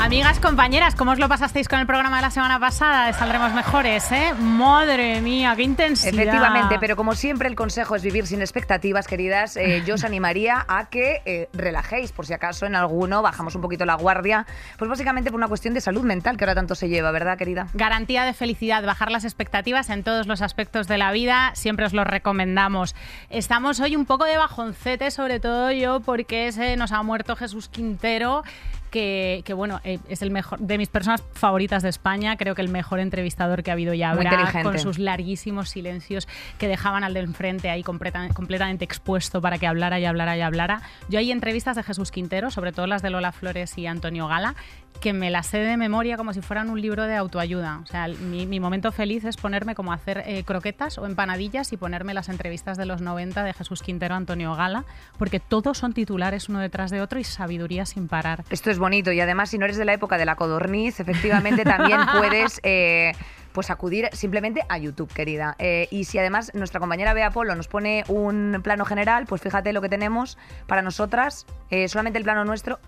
Amigas, compañeras, ¿cómo os lo pasasteis con el programa de la semana pasada Saldremos Mejores, eh? Madre mía, qué intensidad. Efectivamente, pero como siempre el consejo es vivir sin expectativas, queridas. Eh, yo os animaría a que eh, relajéis, por si acaso en alguno bajamos un poquito la guardia. Pues básicamente por una cuestión de salud mental que ahora tanto se lleva, ¿verdad, querida? Garantía de felicidad, bajar las expectativas en todos los aspectos de la vida, siempre os lo recomendamos. Estamos hoy un poco de bajoncete, sobre todo yo, porque se nos ha muerto Jesús Quintero que, bueno, eh, es el mejor de mis personas favoritas de España, creo que el mejor entrevistador que ha habido ya habrá, con sus larguísimos silencios que dejaban al de enfrente ahí completamente expuesto para que hablara y hablara y hablara. Yo hay entrevistas de Jesús Quintero, sobre todo las de Lola Flores y Antonio Gala, que me las sé de memoria como si fueran un libro de autoayuda. O sea, mi, momento feliz es ponerme como a hacer eh, croquetas o empanadillas y ponerme las entrevistas de los 90 de Jesús Quintero, Antonio Gala, porque todos son titulares uno detrás de otro y sabiduría sin parar. Esto es bonito y además si no eres de la época de la codorniz, efectivamente también puedes... Eh, pues acudir simplemente a YouTube, querida. Eh, y si además nuestra compañera Bea Polo nos pone un plano general, pues fíjate lo que tenemos para nosotras, solamente el plano nuestro,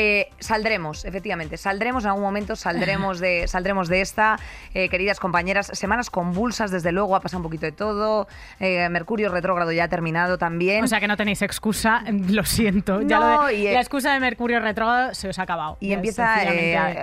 eh, saldremos, efectivamente, saldremos en algún momento, saldremos de, saldremos de esta, eh, queridas compañeras, semanas convulsas, desde luego, ha pasado un poquito de todo, eh, Mercurio retrógrado ya ha terminado también. O sea que no tenéis excusa, lo siento, ya la excusa de Mercurio retrógrado se os ha acabado. Y empieza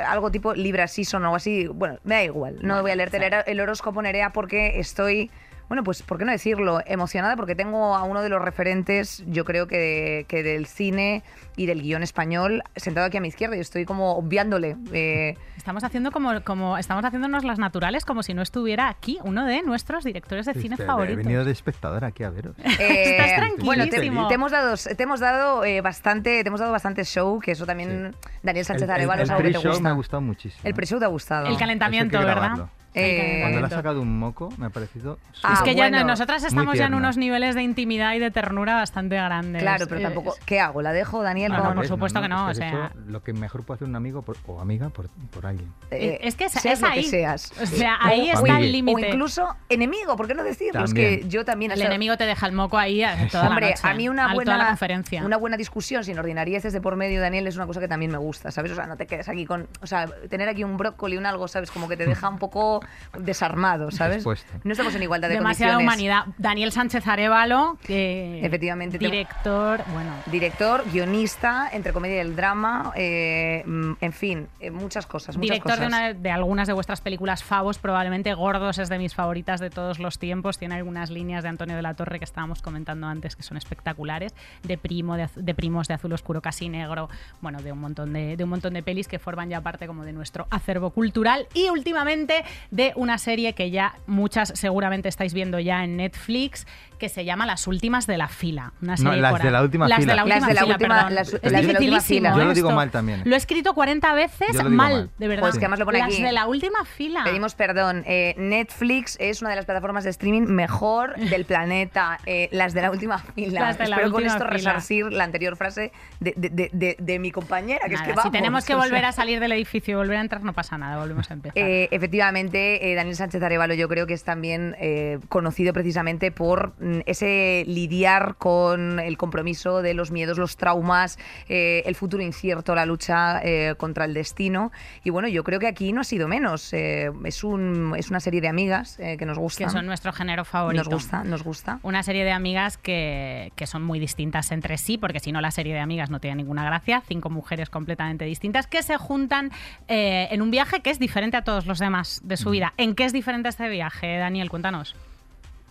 algo tipo Libra Season o algo así, bueno, me da igual, no voy a leerte el horóscopo Nerea porque estoy bueno, pues, ¿por qué no decirlo? Emocionada porque tengo a uno de los referentes, yo creo que, que del cine y del guion español sentado aquí a mi izquierda y estoy como obviándole. Eh. Estamos haciendo como, como estamos haciéndonos las naturales como si no estuviera aquí uno de nuestros directores de cine favoritos. He venido de espectador aquí a veros. Eh, Estás tranquilísimo. Bueno, te, hemos dado, te hemos dado eh, bastante, te hemos dado bastante show, que eso también Daniel Sánchez Arevalo es algo que te gusta. me ha gustado muchísimo. El pre-show te ha gustado. El calentamiento, ¿verdad? Eh, Cuando le ha sacado un moco, me ha parecido. es que ya nosotras estamos ya en unos niveles de intimidad y de ternura bastante grandes. Claro, pero tampoco. ¿Qué hago? ¿La dejo, Daniel? No, por supuesto que no. o sea, lo que mejor puede hacer un amigo o amiga por, por alguien. Eh, es que seas es ahí. que seas. O sea, ahí está el límite. O incluso enemigo, ¿por qué no decirlo? Es que yo también. El enemigo te deja el moco ahí toda Hombre, la noche, a mí una buena, la conferencia. una buena discusión sin ordinarieces de por medio, Daniel, es una cosa que también me gusta, ¿sabes? O sea, no te quedes aquí con. O sea, tener aquí un brócoli, un algo, ¿sabes? Como que te deja un poco desarmado ¿sabes? No estamos en igualdad de Demasiada humanidad. Daniel Sánchez Arevalo, que efectivamente director, bueno, director, guionista, entre comedia y el drama, eh, mm, en fin, eh, muchas cosas, muchas director De, de, algunas de vuestras películas favos, probablemente Gordos es de mis favoritas de todos los tiempos. Tiene algunas líneas de Antonio de la Torre que estábamos comentando antes que son espectaculares, de primo, de, primos de azul oscuro casi negro, bueno, de un montón de, de un montón de pelis que forman ya parte como de nuestro acervo cultural y últimamente de una serie que ya muchas seguramente estáis viendo ya en Netflix, que se llama Las últimas de la fila. Una serie no, las de la última las fila. De la última las de la fila, última, las, es las. Yo lo digo mal también. Lo he escrito 40 veces mal, mal, de verdad. Pues que además lo pone las aquí. de la última fila. Pedimos perdón. Eh, Netflix es una de las plataformas de streaming mejor del planeta. Eh, las de la última fila. Las de la Espero última con esto fila. resarcir la anterior frase de, de, de, de mi compañera. Que nada, es que vamos, si tenemos que o volver sea. a salir del edificio y volver a entrar, no pasa nada, volvemos a empezar. Eh, efectivamente, eh, Daniel Sánchez Arevalo yo creo que es también eh, conocido precisamente por ese lidiar con el compromiso de los miedos, los traumas, eh, el futuro incierto, la lucha eh, contra el destino. Y bueno, yo creo que aquí no ha sido menos. Eh, es, un, es una serie de amigas que nos gustan. que son nuestro género favorito. Nos gusta, nos gusta. Una serie de amigas que, que son muy distintas entre sí, porque si no la serie de amigas no tiene ninguna gracia. Cinco mujeres completamente distintas que se juntan en un viaje que es diferente a todos los demás de su vida. ¿En qué es diferente este viaje, Daniel? Cuéntanos.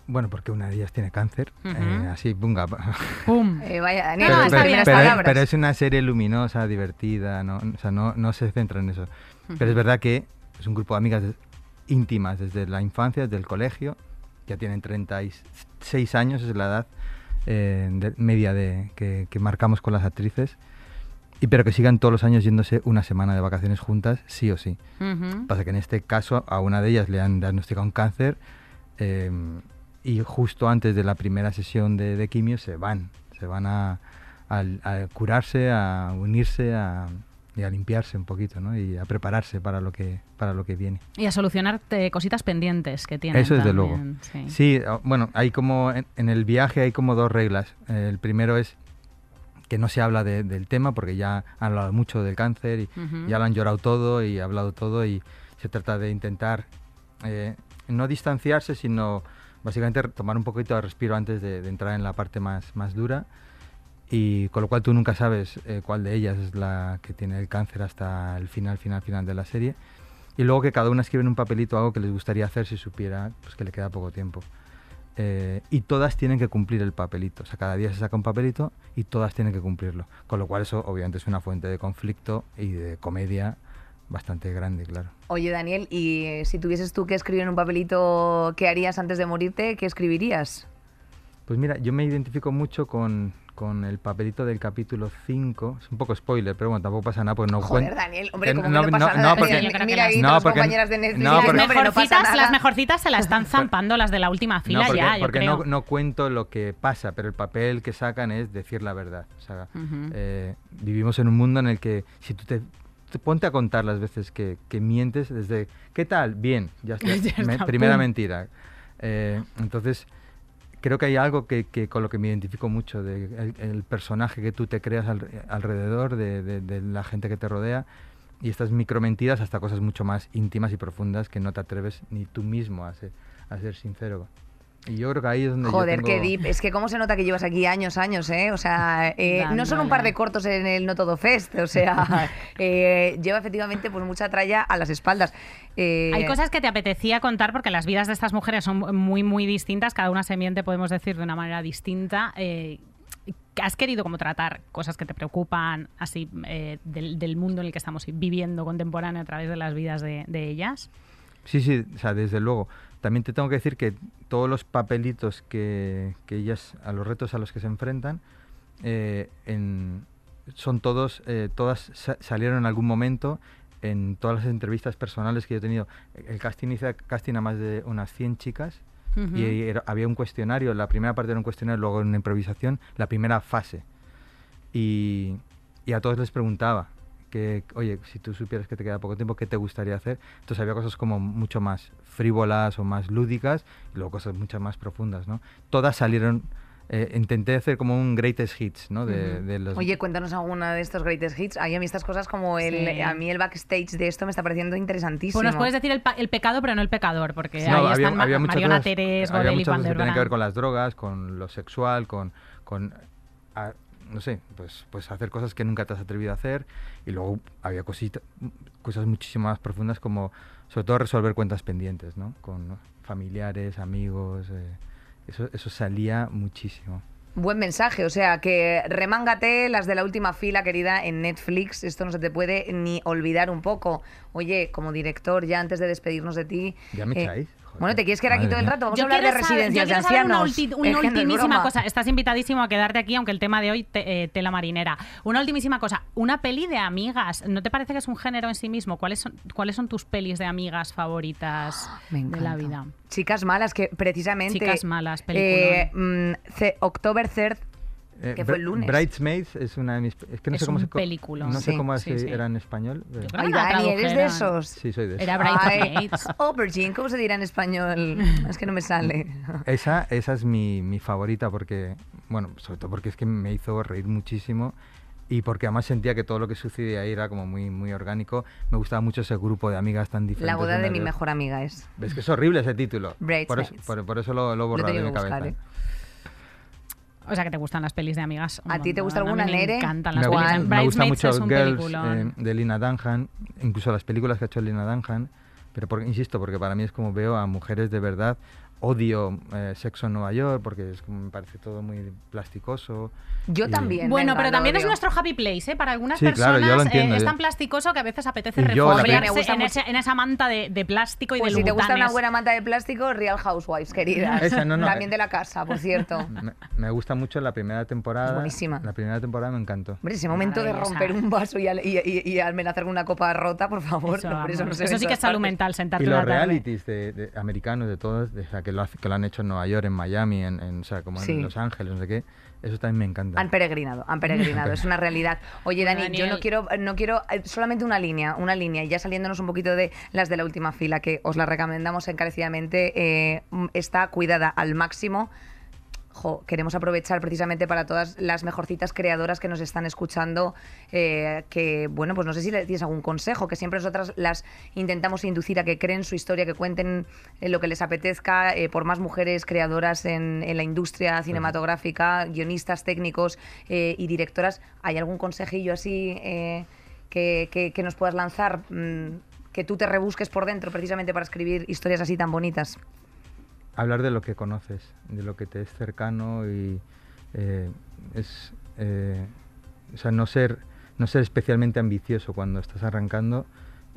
Bueno, porque una de ellas tiene cáncer. Ujú. eh, así, bunga. ¡Pum! Eh, vaya, Daniel, No, las está bien, primeras pero, palabras. pero es una serie luminosa, divertida, no, o sea, no, no se centra en eso. Pero es verdad que es un grupo de amigas íntimas desde la infancia, desde el colegio, ya tienen 36 años, es la edad eh, de- media de, que, que marcamos con las actrices, y pero que sigan todos los años yéndose una semana de vacaciones juntas, sí o sí. Ujú. Pasa que en este caso a una de ellas le han diagnosticado un cáncer eh, y justo antes de la primera sesión de, de quimio se van, se van a, a curarse, a unirse, a, y a limpiarse un poquito, ¿no? Y a prepararse para lo que, para lo que viene. Y a solucionar cositas pendientes que tienen. Eso desde luego. Sí. Bueno, hay como en, en el viaje hay como dos reglas. El primero es que no se habla de- del tema porque ya han hablado mucho del cáncer y ya lo han llorado todo y ha hablado todo y se trata de intentar eh, no distanciarse, sino básicamente tomar un poquito de respiro antes de, entrar en la parte más, más dura y con lo cual tú nunca sabes eh, cuál de ellas es la que tiene el cáncer hasta el final, final, final de la serie. Y luego que cada una escribe en un papelito algo que les gustaría hacer si supiera pues, que le queda poco tiempo. Eh, y todas tienen que cumplir el papelito. O sea, cada día se saca un papelito y todas tienen que cumplirlo. Con lo cual eso obviamente es una fuente de conflicto y de comedia bastante grande, claro. Oye, Daniel, y eh, si tuvieses tú que escribir en un papelito qué harías antes de morirte, ¿qué escribirías? Pues mira, yo me identifico mucho con, con el papelito del capítulo 5. Es un poco spoiler, pero bueno, tampoco pasa nada porque no Joder, cuen- Daniel, hombre, como no- que no pasa no- nada. porque- Mira las- ahí no, todas las porque- compañeras de Netflix. no, las, mejorcitas, las mejorcitas se la están zampando las de la última fila no, porque, ya, yo porque creo. no, no cuento lo que pasa, pero el papel que sacan es decir la verdad. O sea, eh, vivimos en un mundo en el que si tú te, te ponte a contar las veces que, que mientes desde ¿qué tal? Bien, ya está. Ya Me- está, primera pum. mentira. Eh, entonces creo que hay algo que, que con lo que me identifico mucho de el, el personaje que tú te creas al- alrededor de, de- de la gente que te rodea y estas micromentiras hasta cosas mucho más íntimas y profundas que no te atreves ni tú mismo a ser, a ser sincero. Y yo creo que ahí es donde yo Joder, tengo- qué deep. Es que cómo se nota que llevas aquí años, años, ¿eh? O sea, eh, no son un par de cortos en el No Todo Fest. O sea, eh, lleva efectivamente pues mucha tralla a las espaldas. Eh, Hay cosas que te apetecía contar porque las vidas de estas mujeres son muy, muy distintas. Cada una se miente, podemos decir, de una manera distinta. Eh, ¿Has querido como tratar cosas que te preocupan así eh, del, del mundo en el que estamos viviendo contemporáneo a través de las vidas de, de ellas? Sí, sí, o sea, desde luego. También te tengo que decir que todos los papelitos que, que ellas, a los retos a los que se enfrentan, eh, en- son todos, eh, todas sa- salieron en algún momento en todas las entrevistas personales que yo he tenido. El casting hice casting a más de unas 100 chicas y era- había un cuestionario, la primera parte era un cuestionario, luego una improvisación, la primera fase. Y, y a todos les preguntaba, que, oye, si tú supieras que te queda poco tiempo, ¿qué te gustaría hacer? Entonces había cosas como mucho más frívolas o más lúdicas y luego cosas mucho más profundas, ¿no? Todas salieron, eh, intenté hacer como un greatest hits, ¿no? De, de los... Oye, cuéntanos alguna de estos greatest hits. Ay, a mí estas cosas como el, Sí. a mí el backstage de esto me está pareciendo interesantísimo. Pues nos puedes decir el, el pecado, pero no el pecador, porque No, ahí había, están Ma- había muchas Mariona cosas, Teres, había Gorel y muchas Van cosas que tenían que ver con las drogas, con lo sexual, con, con a- no sé, pues, pues hacer cosas que nunca te has atrevido a hacer. Y luego había cosita, cosas muchísimo más profundas como, sobre todo, resolver cuentas pendientes, ¿no? Con ¿no? familiares, amigos. eh, eso, eso salía muchísimo. Buen mensaje, o sea, que remángate las de la última fila, querida, en Netflix. Esto no se te puede ni olvidar un poco. Oye, como director, ya antes de despedirnos de ti. ¿Ya me eh, echáis? Bueno, te quieres quedar aquí todo el rato. Vamos Yo a hablar de quiero saber- residencias yo de quiero saber una, ancianos. ulti- una Es que no es ultimísima cosa. Estás invitadísimo a quedarte aquí, aunque el tema de hoy te, eh, tela marinera. Una ultimísima cosa. Una peli de amigas. ¿No te parece que es un género en sí mismo? ¿Cuáles son, cuáles son tus pelis de amigas favoritas Me de la vida? Chicas malas, que precisamente. Chicas malas, eh, mm, October 3 Eh, que fue el lunes. Bridesmaids es una de mis... Es que no Es sé cómo un se... peliculón. No sé Sí, cómo sí, sí. era en español. eh, Ay, Dani, ¿eres de esos? Sí, soy de Era eso. Bridesmaids. Aubergine, ¿cómo se dirá en español? Es que no me sale. Esa, esa es mi, mi favorita porque, bueno, sobre todo porque es que me hizo reír muchísimo y porque además sentía que todo lo que sucedía ahí era como muy, muy orgánico. Me gustaba mucho ese grupo de amigas tan diferentes. La boda de unas mi mejor amiga es. Ves que es horrible ese título. Por eso, Bridesmaids. por, por eso lo, lo borrado de mi buscar, cabeza. ¿eh? O sea, que te gustan las pelis de amigas. ¿A ti te gusta alguna, A mí Nere? Me encantan Me, las gusta- pelis. me gusta Bridesmaids mucho es un Girls eh, de Lina Dunham, incluso las películas que ha hecho Lina Dunham. Pero por- insisto, porque para mí es como veo a mujeres de verdad. Odio eh, Sexo en Nueva York porque es me parece todo muy plasticoso. Yo Y- también. Bueno, venga, pero también es nuestro happy place, ¿eh? Para algunas Sí, claro, personas yo lo eh, es tan plasticoso que a veces apetece refugiarse en, mucho- ese- en esa manta de, de plástico y Pues de si te gusta una buena manta de plástico, Real Housewives, queridas. Esa no, no, También de la casa, por cierto. Me, me gusta mucho la primera temporada. Es buenísima. La primera temporada me encantó. Hombre, ese momento de romper un vaso y, al- y, y- y amenazar con una copa rota, por favor. Eso, no, por eso no vamos. se ve Eso en sí que es salud mental, sentarte Y los realities de, de americanos, de todos, de, que lo, que lo han hecho en Nueva York, en Miami, en, en- o sea, como Sí. en Los Ángeles, no sé qué. Eso también me encanta. Han peregrinado, han peregrinado, es una realidad. Oye, Dani, yo no quiero, no quiero eh, solamente una línea, una línea, y ya saliéndonos un poquito de las de la última fila, que os la recomendamos encarecidamente, eh, mm, está cuidada al máximo. Jo, queremos aprovechar precisamente para todas las mejorcitas creadoras que nos están escuchando, eh, que, bueno, pues no sé si le tienes algún consejo, que siempre nosotras las intentamos inducir a que creen su historia, que cuenten eh, lo que les apetezca, eh, por más mujeres creadoras en, en la industria cinematográfica, guionistas, técnicos eh, y directoras. ¿Hay algún consejillo así que, que- que nos puedas lanzar? mm, que tú te rebusques por dentro precisamente para escribir historias así tan bonitas. Hablar de lo que conoces, de lo que te es cercano y eh, es, eh, o sea, no ser, no ser especialmente ambicioso cuando estás arrancando.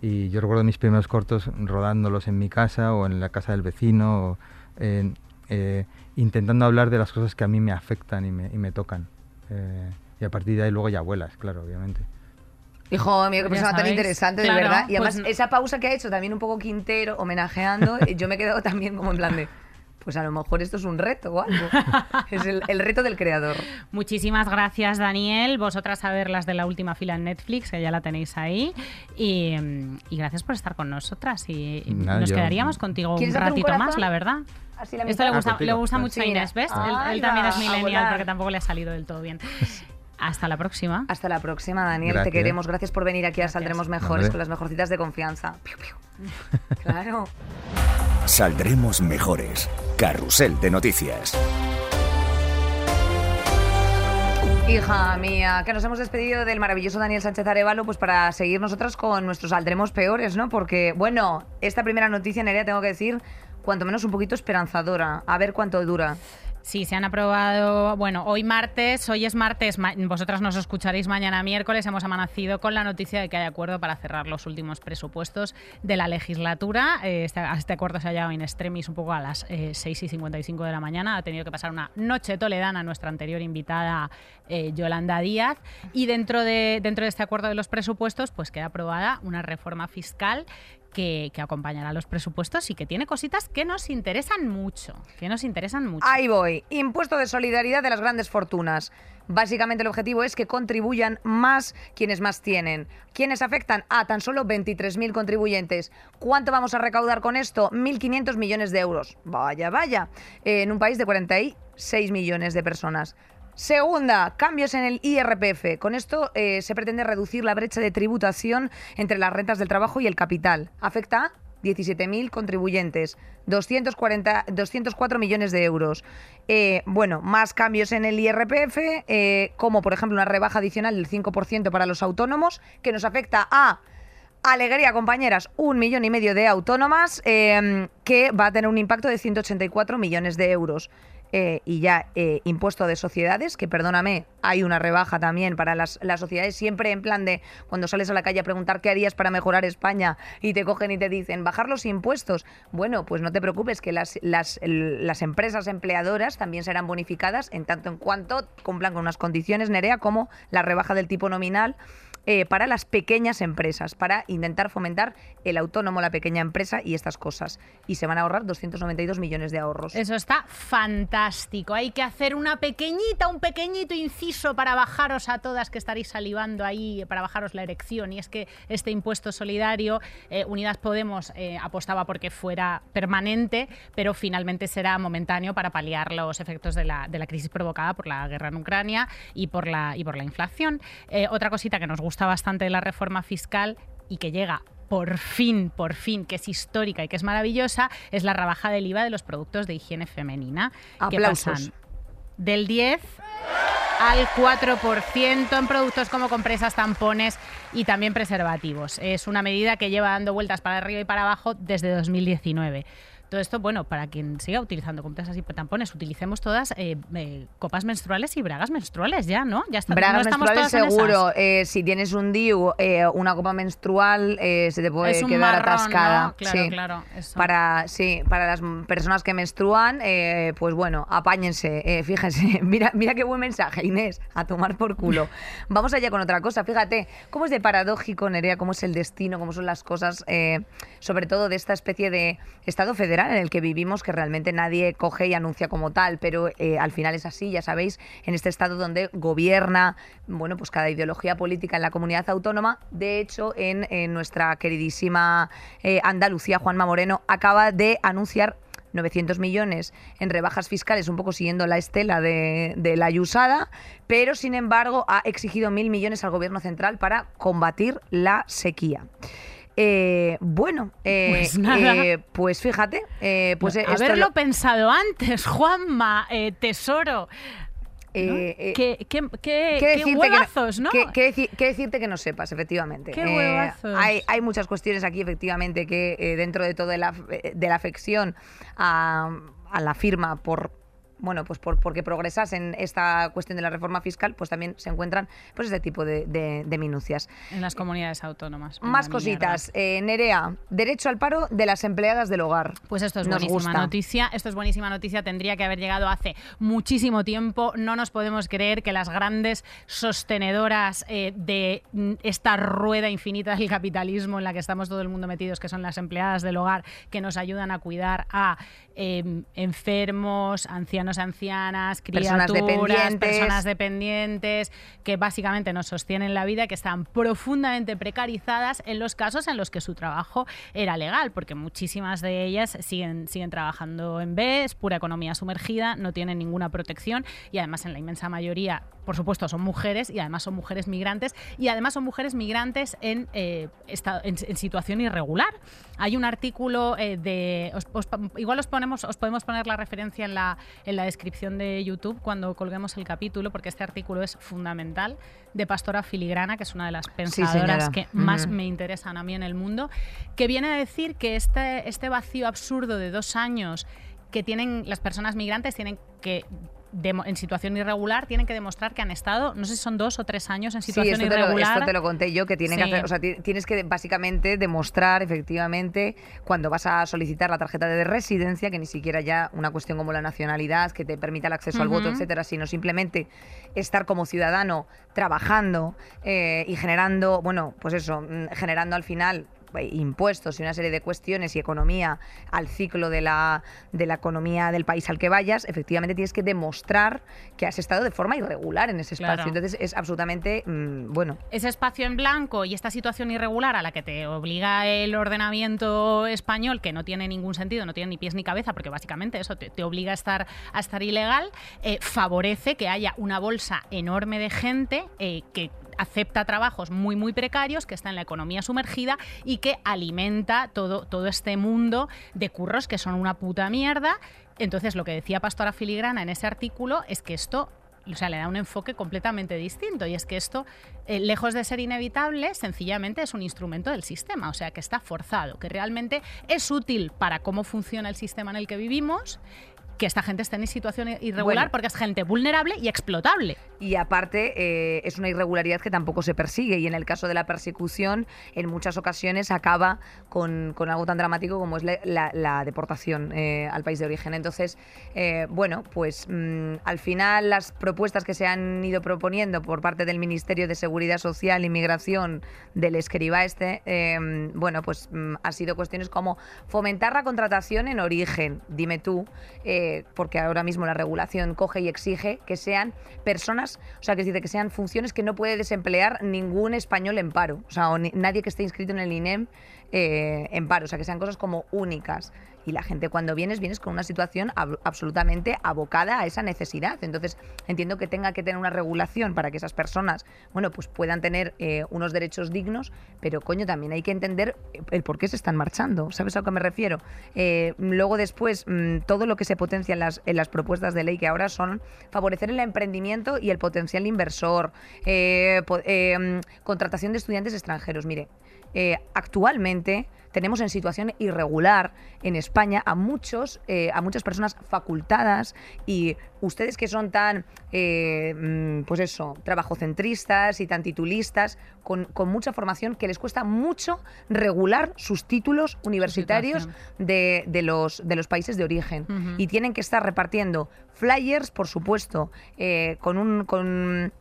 Y yo recuerdo mis primeros cortos rodándolos en mi casa o en la casa del vecino, o eh, intentando hablar de las cosas que a mí me afectan y me, y me tocan. Eh, y a partir de ahí luego ya vuelas, claro, obviamente. Hijo mío, qué persona tan interesante, de verdad. Y además, pues- esa pausa que ha hecho también un poco Quintero, homenajeando, yo me he quedado también como en plan de, pues a lo mejor esto es un reto o algo. es el, el reto del creador. Muchísimas gracias, Daniel. Vosotras a ver las de la última fila en Netflix, que ya la tenéis ahí. Y, mm, y gracias por estar con nosotras. Y, y Nada, nos yo- quedaríamos contigo un ¿Quieres hacer un ratito más, la verdad. Así la Esto le gusta, Ah, le gusta mucho a Inés, ¿ves? él, él también es millennial porque tampoco le ha salido del todo bien. Hasta la próxima. Hasta la próxima, Daniel. Te queremos. Gracias por venir aquí a. Saldremos Mejores Hombre. con las mejorcitas de confianza. Piu, piu. Claro. Saldremos mejores. Carrusel de noticias. Hija mía, que nos hemos despedido del maravilloso Daniel Sánchez Arevalo, pues para seguir nosotras con nuestros Saldremos Peores, ¿no? Porque, bueno, esta primera noticia, Nerea, tengo que decir, cuanto menos un poquito esperanzadora. A ver cuánto dura. Sí, se han aprobado, bueno, hoy martes, hoy es martes, ma- vosotras nos escucharéis mañana miércoles, hemos amanecido con la noticia de que hay acuerdo para cerrar los últimos presupuestos de la legislatura. Eh, este, este acuerdo se ha llegado in extremis un poco a las eh, 6 y 55 de la mañana, ha tenido que pasar una noche toledana nuestra anterior invitada eh, Yolanda Díaz y dentro de, dentro de este acuerdo de los presupuestos pues queda aprobada una reforma fiscal que, acompañará los presupuestos y que tiene cositas que nos interesan mucho, que nos interesan mucho. Ahí voy. Impuesto de solidaridad de las grandes fortunas. Básicamente el objetivo es que contribuyan más quienes más tienen. ¿Quiénes afectan? A tan solo 23.000 contribuyentes. ¿Cuánto vamos a recaudar con esto? 1.500 millones de euros. Vaya, vaya. En un país de 46 millones de personas. Segunda, cambios en el IRPF. Con esto eh, se pretende reducir la brecha de tributación entre las rentas del trabajo y el capital. Afecta a 17.000 contribuyentes, 240, 204 millones de euros. Eh, bueno, más cambios en el IRPF, eh, como por ejemplo una rebaja adicional del 5% para los autónomos, que nos afecta a Alegría, compañeras, un millón y medio de autónomas que va a tener un impacto de 184 millones de euros. Eh, y ya eh, impuesto de sociedades, que perdóname, hay una rebaja también para las, las sociedades, siempre en plan de cuando sales a la calle a preguntar qué harías para mejorar España y te cogen y te dicen bajar los impuestos. Bueno, pues no te preocupes, que las, las, las empresas empleadoras también serán bonificadas en tanto en cuanto cumplan con unas condiciones, Nerea, como la rebaja del tipo nominal eh, para las pequeñas empresas, para intentar fomentar el autónomo, la pequeña empresa y estas cosas. Y se van a ahorrar 292 millones de ahorros. Eso está fantástico. Hay que hacer una pequeñita, un pequeñito inciso para bajaros a todas que estaréis salivando ahí, para bajaros la erección. Y es que este impuesto solidario, eh, Unidas Podemos eh, apostaba porque fuera permanente, pero finalmente será momentáneo para paliar los efectos de la, de la crisis provocada por la guerra en Ucrania y por la, y por la inflación. Eh, otra cosita que nos gusta bastante de la reforma fiscal y que llega por fin, por fin, que es histórica y que es maravillosa, es la rebaja del IVA de los productos de higiene femenina. que pasan del 10 al 4% en productos como compresas, tampones y también preservativos. Es una medida que lleva dando vueltas para arriba y para abajo desde 2019. Todo esto, bueno, para quien siga utilizando compresas y tampones, utilicemos todas eh, eh, copas menstruales y bragas menstruales ya, ¿no? Ya está, Bragas no estamos menstruales seguro. Eh, si tienes un DIU, eh, una copa menstrual, eh, se te puede quedar marrón, atascada. ¿no? Claro, sí. claro, eso. Para, sí, para las personas que menstruan, eh, pues bueno, apáñense. eh, fíjense, mira, mira qué buen mensaje, Inés, a tomar por culo. Vamos allá con otra cosa. Fíjate, ¿cómo es de paradójico, Nerea, cómo es el destino, cómo son las cosas, eh, sobre todo de esta especie de Estado federal en el que vivimos, que realmente nadie coge y anuncia como tal, pero eh, al final es así, ya sabéis, en este Estado donde gobierna, bueno, pues cada ideología política en la comunidad autónoma. De hecho, en, nuestra queridísima eh, Andalucía, Juanma Moreno acaba de anunciar 900 millones en rebajas fiscales, un poco siguiendo la estela de, de la Yusada, pero sin embargo ha exigido mil millones al gobierno central para combatir la sequía. Eh, bueno, eh, Pues nada. eh, pues fíjate, eh, pues Haberlo lo- pensado antes, Juanma, tesoro. ¿no? qué, qué, qué- ¿Qué qué decirte que no- qué- qué deci- qué decirte que no sepas, efectivamente. Qué huevazos. hay, hay muchas cuestiones aquí, efectivamente, que dentro de toda la, de la afección a, a la firma por bueno, pues por, porque progresas en esta cuestión de la reforma fiscal, pues también se encuentran pues este tipo de, de- de minucias. En las comunidades autónomas. Más cositas. Eh, Nerea, derecho al paro de las empleadas del hogar. Pues esto es Nos buenísima gusta. noticia. Esto es buenísima noticia. Tendría que haber llegado hace muchísimo tiempo. No nos podemos creer que las grandes sostenedoras eh, de esta rueda infinita del capitalismo en la que estamos todo el mundo metidos, que son las empleadas del hogar, que nos ayudan a cuidar a eh, enfermos, ancianos, ancianas, Personas criaturas, dependientes. personas dependientes, que básicamente nos sostienen la vida, que están profundamente precarizadas en los casos en los que su trabajo era legal, porque muchísimas de ellas siguen, siguen trabajando en B, es pura economía sumergida, no tienen ninguna protección y además en la inmensa mayoría, por supuesto, son mujeres y además son mujeres migrantes y además son mujeres migrantes en, eh, esta- en, en situación irregular. Hay un artículo eh, de... os- os pa- igual os, ponemos, os podemos poner la referencia en la, en la descripción de YouTube cuando colguemos el capítulo, porque este artículo es fundamental, de Pastora Filigrana, que es una de las pensadoras que más me interesan a mí en el mundo, que viene a decir que este, este vacío absurdo de dos años que tienen las personas migrantes tienen que en situación irregular tienen que demostrar que han estado, no sé si son dos o tres años en Sí, situación esto te, lo, irregular. esto te lo conté yo, que tienen que hacer, o sea, ti- tienes que básicamente demostrar efectivamente cuando vas a solicitar la tarjeta de residencia, que ni siquiera ya una cuestión como la nacionalidad, que te permita el acceso al voto, etcétera, sino simplemente estar como ciudadano trabajando eh, y generando, bueno, pues eso, mm, generando al final impuestos y una serie de cuestiones y economía al ciclo de la, de la economía del país al que vayas, efectivamente tienes que demostrar que has estado de forma irregular en ese espacio. Claro. Entonces es absolutamente, mm, bueno, ese espacio en blanco y esta situación irregular a la que te obliga el ordenamiento español, que no tiene ningún sentido, no tiene ni pies ni cabeza, porque básicamente eso te, te obliga a estar, a estar ilegal, eh, favorece que haya una bolsa enorme de gente eh, que acepta trabajos muy muy precarios, que está en la economía sumergida y que alimenta todo, todo este mundo de curros que son una puta mierda. Entonces lo que decía Pastora Filigrana en ese artículo es que esto o sea, le da un enfoque completamente distinto. Y es que esto, eh, lejos de ser inevitable, sencillamente es un instrumento del sistema. O sea, que está forzado, que realmente es útil para cómo funciona el sistema en el que vivimos, que esta gente esté en situación irregular Bueno. porque es gente vulnerable y explotable. Y aparte, eh, es una irregularidad que tampoco se persigue. Y en el caso de la persecución, en muchas ocasiones acaba con, con algo tan dramático como es la, la- la deportación eh, al país de origen. Entonces, eh, bueno, pues mm, al final las propuestas que se han ido proponiendo por parte del Ministerio de Seguridad Social y Migración del escriba este, eh, bueno, pues mm, ha sido cuestiones como fomentar la contratación en origen, dime tú, eh, porque ahora mismo la regulación coge y exige que sean personas, o sea, que dice que sean funciones que no puede desemplear ningún español en paro, o sea, o ni- nadie que esté inscrito en el INEM eh, en paro, o sea, que sean cosas como únicas. Y la gente cuando vienes, vienes con una situación ab- absolutamente abocada a esa necesidad. Entonces, entiendo que tenga que tener una regulación para que esas personas, bueno, pues puedan tener eh, unos derechos dignos, pero coño, también hay que entender el por qué se están marchando. ¿Sabes a que me refiero? Eh, luego después, mm, todo lo que se potencia en las, en las propuestas de ley que ahora son favorecer el emprendimiento y el potencial inversor, eh, eh, mm, contratación de estudiantes extranjeros. Mire, eh, actualmente tenemos en situación irregular en España a muchos eh, a muchas personas facultadas y ustedes que son tan eh, mm, pues eso trabajocentristas y tan titulistas con, con mucha formación que les cuesta mucho regular sus títulos universitarios de, de los de los países de origen. Y tienen que estar repartiendo flyers por supuesto eh, con un con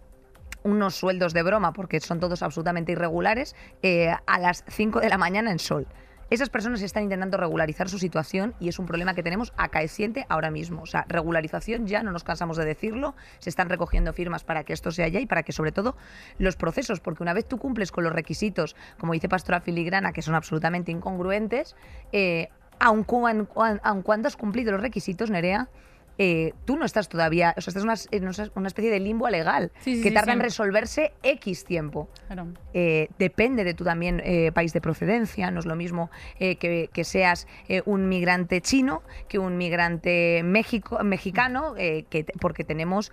unos sueldos de broma, porque son todos absolutamente irregulares, eh, a las 5 de la mañana en sol. Esas personas están intentando regularizar su situación y es un problema que tenemos acaeciente ahora mismo. O sea, regularización ya no nos cansamos de decirlo, se están recogiendo firmas para que esto sea ya y para que sobre todo los procesos, porque una vez tú cumples con los requisitos, como dice Pastora Filigrana, que son absolutamente incongruentes, eh, aun, cuan- aun cuando has cumplido los requisitos, Nerea, eh, tú no estás todavía, o sea, estás en una, especie de limbo legal Sí, sí, que sí, tarda en resolverse X tiempo Claro. eh, depende de tu también eh, país de procedencia. No es lo mismo que, que seas un migrante chino que un migrante México, mexicano, que porque tenemos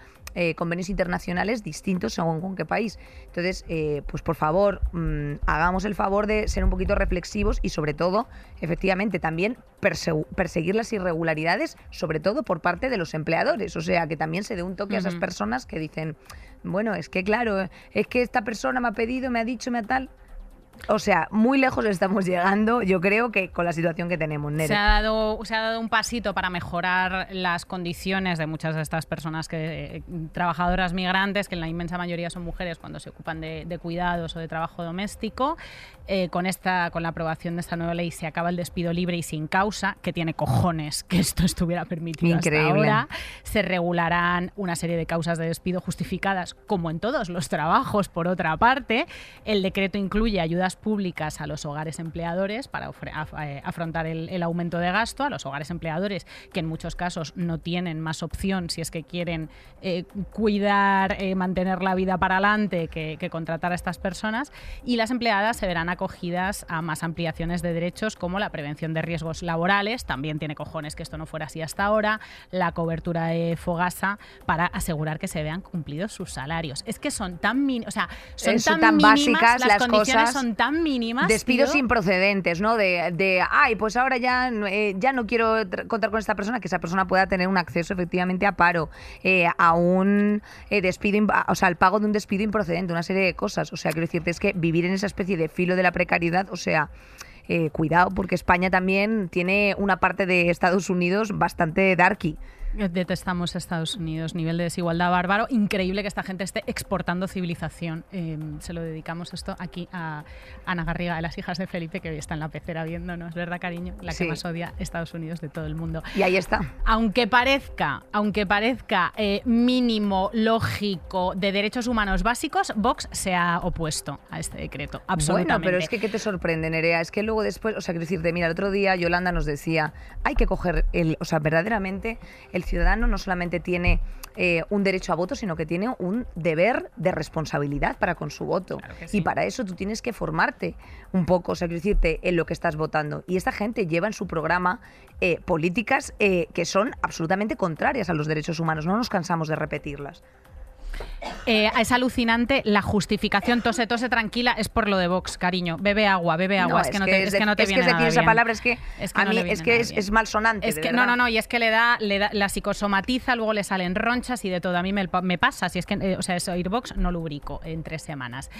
convenios internacionales distintos según con qué país. Entonces, pues por favor, mm, hagamos el favor de ser un poquito reflexivos y sobre todo, efectivamente, también persegu- perseguir las irregularidades, sobre todo por parte de los empleadores. O sea, que también se dé un toque a esas personas que dicen, bueno, es que claro, es que esta persona me ha pedido, me ha dicho, me ha tal. O sea, muy lejos estamos llegando, yo creo que con la situación que tenemos, Nere. Se ha, dado, se ha dado un pasito para mejorar las condiciones de muchas de estas personas que eh, trabajadoras migrantes, que en la inmensa mayoría son mujeres cuando se ocupan de, de cuidados o de trabajo doméstico. Eh, con esta, con la aprobación de esta nueva ley se acaba el despido libre y sin causa, que tiene cojones que esto estuviera permitido hasta Increíble. ahora. Se regularán una serie de causas de despido justificadas, como en todos los trabajos, por otra parte. El decreto incluye ayudas públicas a los hogares empleadores para eh, afrontar el, el aumento de gasto, a los hogares empleadores que en muchos casos no tienen más opción si es que quieren eh, cuidar, eh, mantener la vida para adelante que, que contratar a estas personas. Y las empleadas se verán acogidas a más ampliaciones de derechos como la prevención de riesgos laborales, también tiene cojones que esto no fuera así hasta ahora, la cobertura de Fogasa para asegurar que se vean cumplidos sus salarios. Es que son tan min- o sea, son Eh, son tan, tan mínimas, básicas las, las condiciones cosas. son tan mínimas. Despidos improcedentes, ¿no? De, de, ay, pues ahora ya, no- eh, ya no quiero contar con esta persona, que esa persona pueda tener un acceso efectivamente a paro, eh, a un eh, despido, o sea, al pago de un despido improcedente, una serie de cosas. O sea, quiero decirte, es que vivir en esa especie de filo de la precariedad, o sea, eh, cuidado, porque España también tiene una parte de Estados Unidos bastante darky. Detestamos Estados Unidos, nivel de desigualdad bárbaro. Increíble que esta gente esté exportando civilización. Eh, se lo dedicamos esto aquí a Ana Garriga, de las hijas de Felipe, que hoy está en la pecera viéndonos, ¿verdad, cariño? La que más odia Estados Unidos de todo el mundo. Y ahí está. Aunque parezca, aunque parezca eh, mínimo, lógico, de derechos humanos básicos, Vox se ha opuesto a este decreto. Absolutamente. Bueno, pero es que ¿qué te sorprende, Nerea? Es que luego después, o sea, quiero decirte, mira, el otro día Yolanda nos decía, hay que coger el, o sea, verdaderamente el ciudadano no solamente tiene eh, un derecho a voto, sino que tiene un deber de responsabilidad para con su voto. Claro que sí. Y para eso tú tienes que formarte un poco, o sea, quiero decirte, en lo que estás votando. Y esta gente lleva en su programa eh, políticas eh, que son absolutamente contrarias a los derechos humanos. No nos cansamos de repetirlas. Eh, es alucinante la justificación. Tose, tose tranquila, es por lo de Vox, cariño. Bebe agua, bebe agua. No, es, que no te, es de- que no te es que viene es decir nada esa bien. palabra, es que, Es que a no mí le es que es, es malsonante. Es de que no, no, no, y es que le da, le da la psicosomatiza, luego le salen ronchas y de todo. A mí me, me pasa, si es que, eh, o sea, eso, oír Vox no lubrico en tres semanas.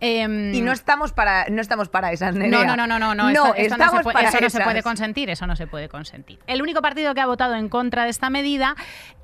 Em, Y no estamos para, no estamos para esas, no, Nerea. no, no, no, no, no, No, esto, no, se puede, eso no se puede consentir, eso no se puede consentir. El único partido que ha votado en contra de esta medida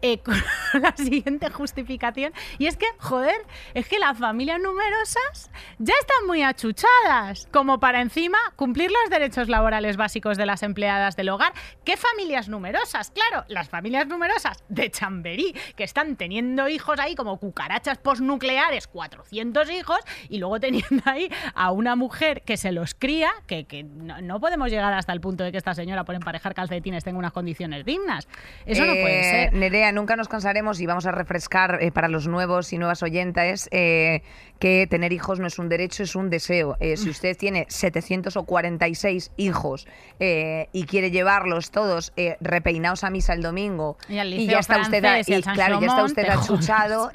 eh, con la siguiente justificación y es que, joder, es que las familias numerosas ya están muy achuchadas como para encima cumplir los derechos laborales básicos de las empleadas del hogar. ¿Qué familias numerosas? Claro, las familias numerosas de Chamberí que están teniendo hijos ahí como cucarachas postnucleares, 400 hijos y luego teniendo ahí a una mujer que se los cría, que, que no, no podemos llegar hasta el punto de que esta señora por emparejar calcetines tenga unas condiciones dignas. Eso no puede Eh, ser. Nerea, nunca nos cansaremos y vamos a refrescar eh, para los nuevos y nuevas oyentes eh, que tener hijos no es un derecho, es un deseo. Eh, si usted tiene 746 hijos eh, y quiere llevarlos todos repeinados a misa el domingo Y al y ya está usted, a- y claro, ya está usted te achuchado,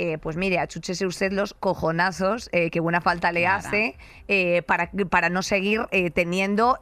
eh, pues mire, achúchese usted los cojonazos eh, que buena falta le hace eh, para, para no seguir teniendo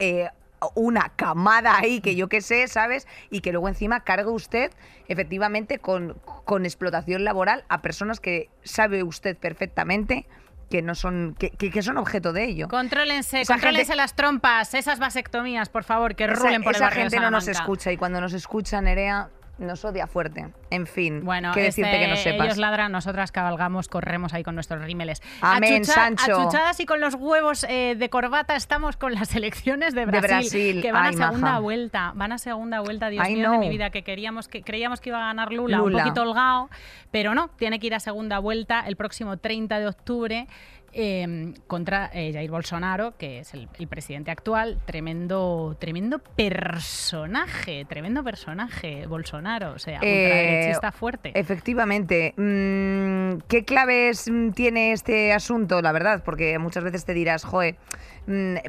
una camada ahí que yo qué sé, ¿sabes? Y que luego encima cargue usted efectivamente con, con explotación laboral a personas que sabe usted perfectamente que no son que, que- son objeto de ello. Contrólense, Esa contrólense gente- las trompas, esas vasectomías, por favor, que Esa, rulen por esa el barrio de gente no nos escucha y cuando nos escucha Nerea Nos odia fuerte. En fin, Bueno, qué decirte este, que no sepas. ellos ladran, nosotras cabalgamos, corremos ahí con nuestros rímeles. Amén, Achucha- Sancho. Achuchadas y con los huevos eh, de corbata estamos con las elecciones de Brasil, Brasil. que van Ay, a segunda maja. vuelta, van a segunda vuelta, Dios Ay, mío de mi vida, que queríamos que creíamos que iba a ganar Lula, Lula. un poquito holgado, pero no, tiene que ir a segunda vuelta el próximo 30 de octubre. Eh, contra eh, Jair Bolsonaro, que es el, el presidente actual, tremendo, tremendo personaje, tremendo personaje, Bolsonaro, o sea, Eh, ultraderechista fuerte. Efectivamente. Mm, ¿Qué claves mm, tiene este asunto, la verdad? Porque muchas veces te dirás, joe,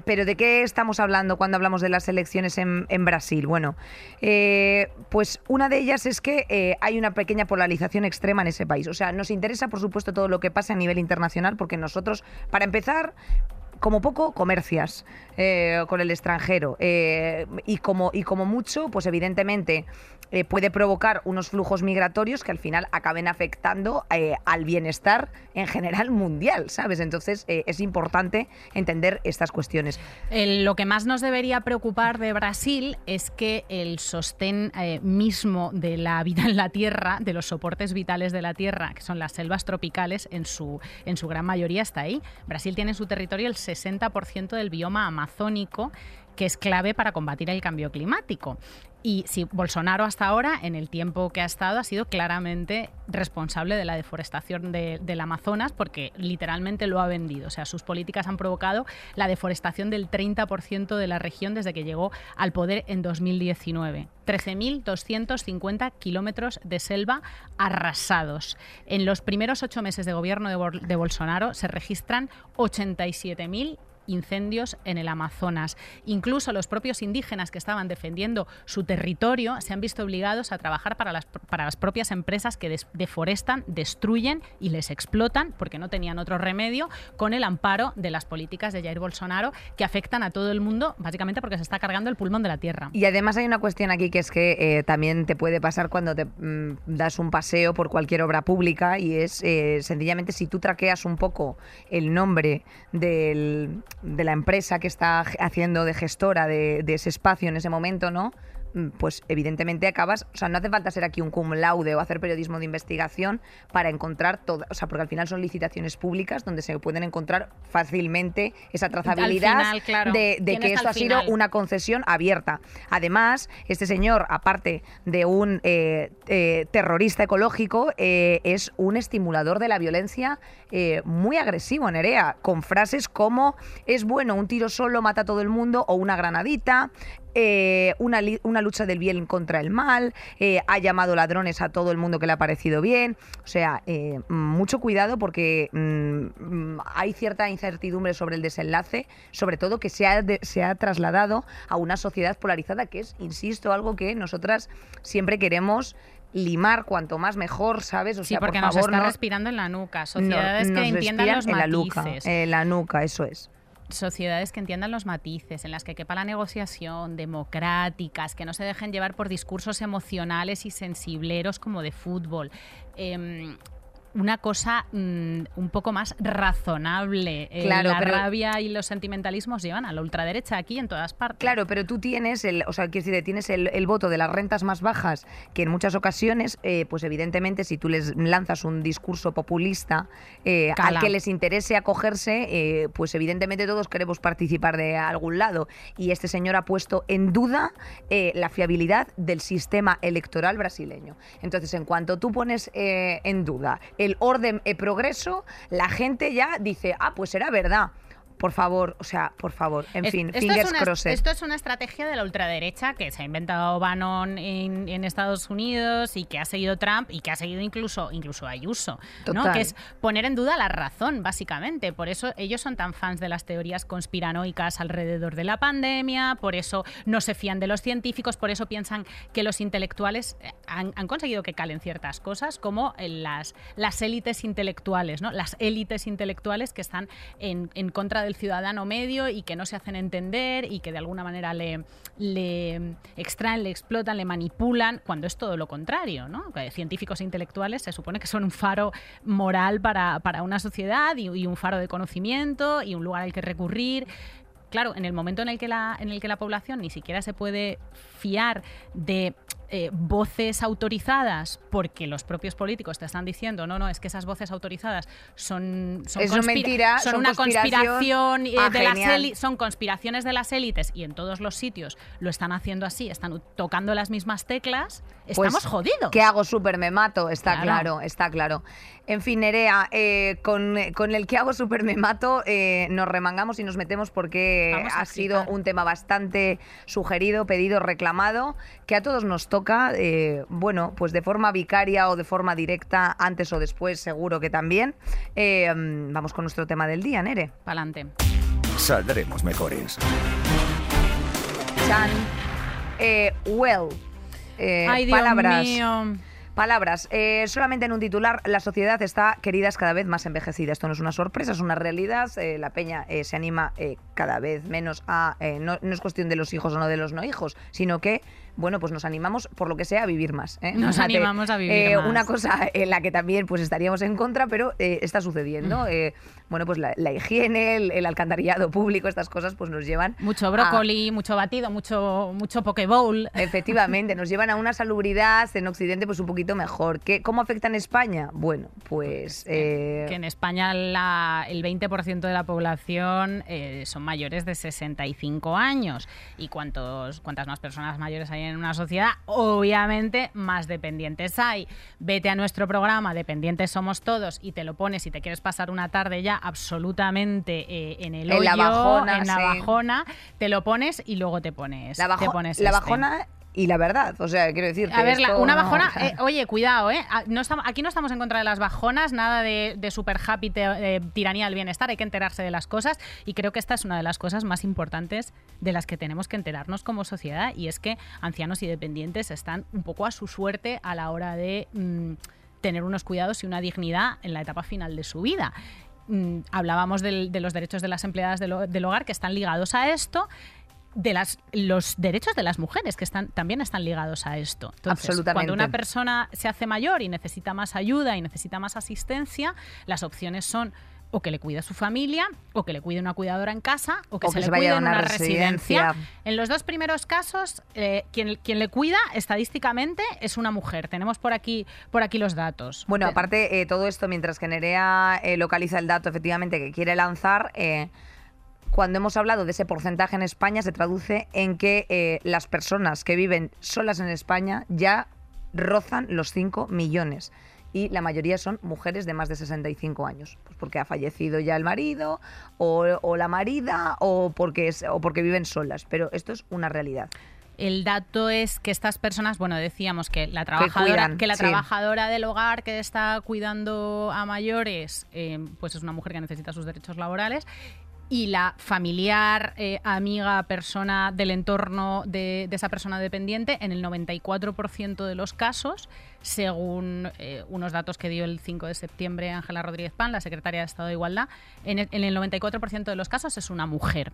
pero ¿de qué estamos hablando cuando hablamos de las elecciones en, en Brasil? Bueno, eh, pues una de ellas es que eh, hay una pequeña polarización extrema en ese país. O sea, nos interesa, por supuesto, todo lo que pasa a nivel internacional, porque nosotros, para empezar, como poco comercias eh, con el extranjero. Eh, y como y como mucho pues evidentemente eh, puede provocar unos flujos migratorios que al final acaben afectando al bienestar en general mundial sabes entonces es importante entender estas cuestiones. Lo que más nos debería preocupar de Brasil es que el sostén mismo de la vida en la Tierra, de los soportes vitales de la Tierra, que son las selvas tropicales, en su, en su gran mayoría está ahí. Brasil tiene en su territorio el 60% del bioma amazónico, que es clave para combatir el cambio climático. Y si Bolsonaro hasta ahora, en el tiempo que ha estado, ha sido claramente responsable de la deforestación de- del Amazonas porque literalmente lo ha vendido. O sea, sus políticas han provocado la deforestación del 30% de la región desde que llegó al poder en 2019. 13.250 kilómetros de selva arrasados. En los primeros ocho meses de gobierno de, de Bolsonaro se registran 87.000 incendios en el Amazonas. Incluso los propios indígenas que estaban defendiendo su territorio se han visto obligados a trabajar para las, para las propias empresas que deforestan, destruyen y les explotan porque no tenían otro remedio con el amparo de las políticas de Jair Bolsonaro que afectan a todo el mundo básicamente porque se está cargando el pulmón de la tierra. y además hay una cuestión aquí que es que eh, también te puede pasar cuando te mm, das un paseo por cualquier obra pública y es eh, sencillamente si tú traqueas un poco el nombre del- de la empresa que está haciendo de gestora de, de ese espacio en ese momento, ¿no? Mm, Pues evidentemente acabas, o sea, no hace falta ser aquí un cum laude o hacer periodismo de investigación para encontrar todo, o sea, porque al final son licitaciones públicas donde se pueden encontrar fácilmente esa trazabilidad final, claro. de, de ¿Quién que esto ha sido una concesión abierta. Además, este señor, aparte de un eh, eh, terrorista ecológico, eh, es un estimulador de la violencia muy agresivo, Nerea, con frases como es bueno, un tiro solo mata a todo el mundo o una granadita. Eh, una, una lucha del bien contra el mal, eh, ha llamado ladrones a todo el mundo que le ha parecido bien. O sea, eh, mucho cuidado porque mm, mm, hay cierta incertidumbre sobre el desenlace, sobre todo que se ha, de- se ha trasladado a una sociedad polarizada, que es, insisto, algo que nosotras siempre queremos limar cuanto más mejor, ¿sabes? O Sí, sea, porque por nos favor, está no, respirando en la nuca. Sociedades que entiendan los en la en la nuca, eso es. Sociedades que entiendan los matices, en las que quepa la negociación, democráticas, que no se dejen llevar por discursos emocionales y sensibleros como de fútbol. Em, una cosa mm, un poco más razonable. Eh, la pero- rabia y los sentimentalismos llevan a la ultraderecha aquí en todas partes. Claro, pero tú tienes el, o sea, quiero decir, tienes el, el voto de las rentas más bajas, que en muchas ocasiones, eh, pues evidentemente, si tú les lanzas un discurso populista eh, al que les interese acogerse, pues evidentemente todos queremos participar de algún lado. Y este señor ha puesto en duda la fiabilidad del sistema electoral brasileño. Entonces, en cuanto tú pones en duda el orden e progreso, la gente ya dice, ah, pues será verdad. Por favor, o sea, por favor, en Es- fin, esto fingers es una, crossed. Esto es una estrategia de la ultraderecha que se ha inventado Bannon en, en Estados Unidos y que ha seguido Trump y que ha seguido incluso, incluso Ayuso, ¿no? Que es poner en duda la razón, básicamente. Por eso ellos son tan fans de las teorías conspiranoicas alrededor de la pandemia, por eso no se fían de los científicos, por eso piensan que los intelectuales eh, han, han conseguido que calen ciertas cosas, como en las, las élites intelectuales, ¿no? las élites intelectuales que están en, en contra del ciudadano medio y que no se hacen entender y que de alguna manera le, extraen, le explotan, le manipulan, cuando es todo lo contrario. ¿no? Científicos e intelectuales se supone que son un faro moral para, para una sociedad y, y un faro de conocimiento y un lugar al que recurrir. Claro, en el momento en el que la, en el que la población ni siquiera se puede fiar de eh, voces autorizadas porque los propios políticos te están diciendo, no, no, es que esas voces autorizadas son, son, Es mentira, son, son una conspiración. conspiración, eh, Ah, de las son conspiraciones de las élites y en todos los sitios lo están haciendo así, están tocando las mismas teclas, Pues, estamos jodidos. ¿Qué hago súper me mato? Está Claro. claro. está claro. En fin, Nerea, eh, con, con el que hago súper me mato nos remangamos y nos metemos porque ha sido un tema bastante sugerido, pedido, reclamado, que a todos nos toca, eh, bueno, pues de forma vicaria o de forma directa, antes o después, seguro que también. Eh, vamos con nuestro tema del día, Nere. Pa'lante. Saldremos mejores. Chan. Eh, well. Eh, Ay, Dios palabras. mío. Palabras. Eh, solamente en un titular, la sociedad está, queridas, cada vez más envejecida. Esto no es una sorpresa, es una realidad. Eh, la peña eh, se anima eh, cada vez menos a... eh, no, no es cuestión de los hijos o no de los no hijos, sino que, bueno, pues nos animamos, por lo que sea, a vivir más. ¿eh? Nos animamos a vivir eh, más. Una cosa en la que también pues estaríamos en contra, pero eh, está sucediendo. Mm. Bueno, pues la, la higiene, el, el alcantarillado público, estas cosas pues nos llevan... Mucho a- brócoli, mucho batido, mucho, mucho poke bowl. Efectivamente, nos llevan a una salubridad en Occidente pues un poquito mejor. ¿Qué, ¿Cómo afecta en España? Bueno, pues... que en España la- el 20% de la población son mayores de 65 años. ¿Y cuántos, cuántas más personas mayores hay en una sociedad? Obviamente más dependientes hay. Vete a nuestro programa, Dependientes Somos Todos, y te lo pones y te quieres pasar una tarde ya absolutamente eh, en el En la hoyo, bajona, en la sí. bajona, te lo pones y luego te pones, la, te pones la este. bajona y la verdad. O sea, quiero decir... A ver, esto una no- bajona. o sea, eh, oye, cuidado, ¿eh? No estamos, aquí no estamos en contra de las bajonas, nada de, de super happy, te- eh, tiranía del bienestar. Hay que enterarse de las cosas y creo que esta es una de las cosas más importantes de las que tenemos que enterarnos como sociedad y es que ancianos y dependientes están un poco a su suerte a la hora de mm, tener unos cuidados y una dignidad en la etapa final de su vida. Mm, hablábamos del- de los derechos de las empleadas del, del hogar que están ligados a esto de las, los derechos de las mujeres que están, también están ligados a esto. Entonces, Absolutamente. Cuando una persona se hace mayor y necesita más ayuda y necesita más asistencia, las opciones son o que le cuide a su familia, o que le cuide una cuidadora en casa, o que O se que le se cuide a en una una residencia. residencia. En los dos primeros casos, eh, quien, quien le cuida estadísticamente es una mujer. Tenemos por aquí, por aquí los datos. Bueno, Te- aparte, eh, todo esto, mientras que Nerea eh, localiza el dato efectivamente que quiere lanzar, cuando hemos hablado de ese porcentaje en España, se traduce en que eh, las personas que viven solas en España ya rozan los 5 millones. Y la mayoría son mujeres de más de 65 años. Pues porque ha fallecido ya el marido, o, o la marida, o porque, es- o porque viven solas. Pero esto es una realidad. El dato es que estas personas, bueno, decíamos que la trabajadora, cuidan, que la sí. trabajadora del hogar que está cuidando a mayores, eh, pues es una mujer que necesita sus derechos laborales. Y la familiar, eh, amiga, persona del entorno de, esa persona dependiente, en el 94% de los casos, según eh, unos datos que dio el 5 de septiembre Ángela Rodríguez Pan, la secretaria de Estado de Igualdad, en el, en el 94% de los casos es una mujer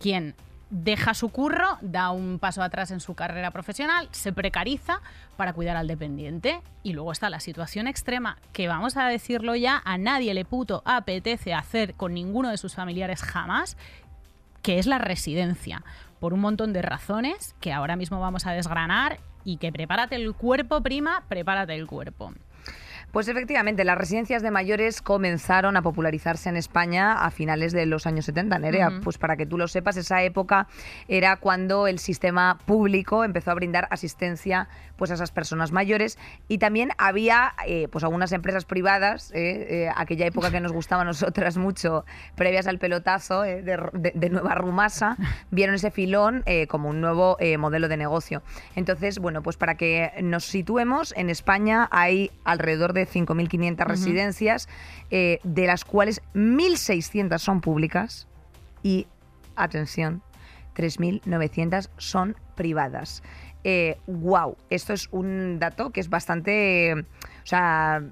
quien deja su curro, da un paso atrás en su carrera profesional, se precariza para cuidar al dependiente y luego está la situación extrema que vamos a decirlo ya, a nadie le puto apetece hacer con ninguno de sus familiares jamás, que es la residencia, por un montón de razones que ahora mismo vamos a desgranar y que prepárate el cuerpo, prima, prepárate el cuerpo. Pues efectivamente, las residencias de mayores comenzaron a popularizarse en España a finales de los años 70, Nerea. Pues para que tú lo sepas, esa época era cuando el sistema público empezó a brindar asistencia pues, a esas personas mayores y también había eh, pues algunas empresas privadas, eh, eh, aquella época que nos gustaba a nosotras mucho, previas al pelotazo de, de- de Nueva Rumasa, vieron ese filón como un nuevo modelo de negocio. Entonces, bueno, pues para que nos situemos, en España hay alrededor de 5.500 residencias, eh, de las cuales 1.600 son públicas y, atención, 3.900 son privadas. Eh, wow, esto es un dato que es bastante, o sea,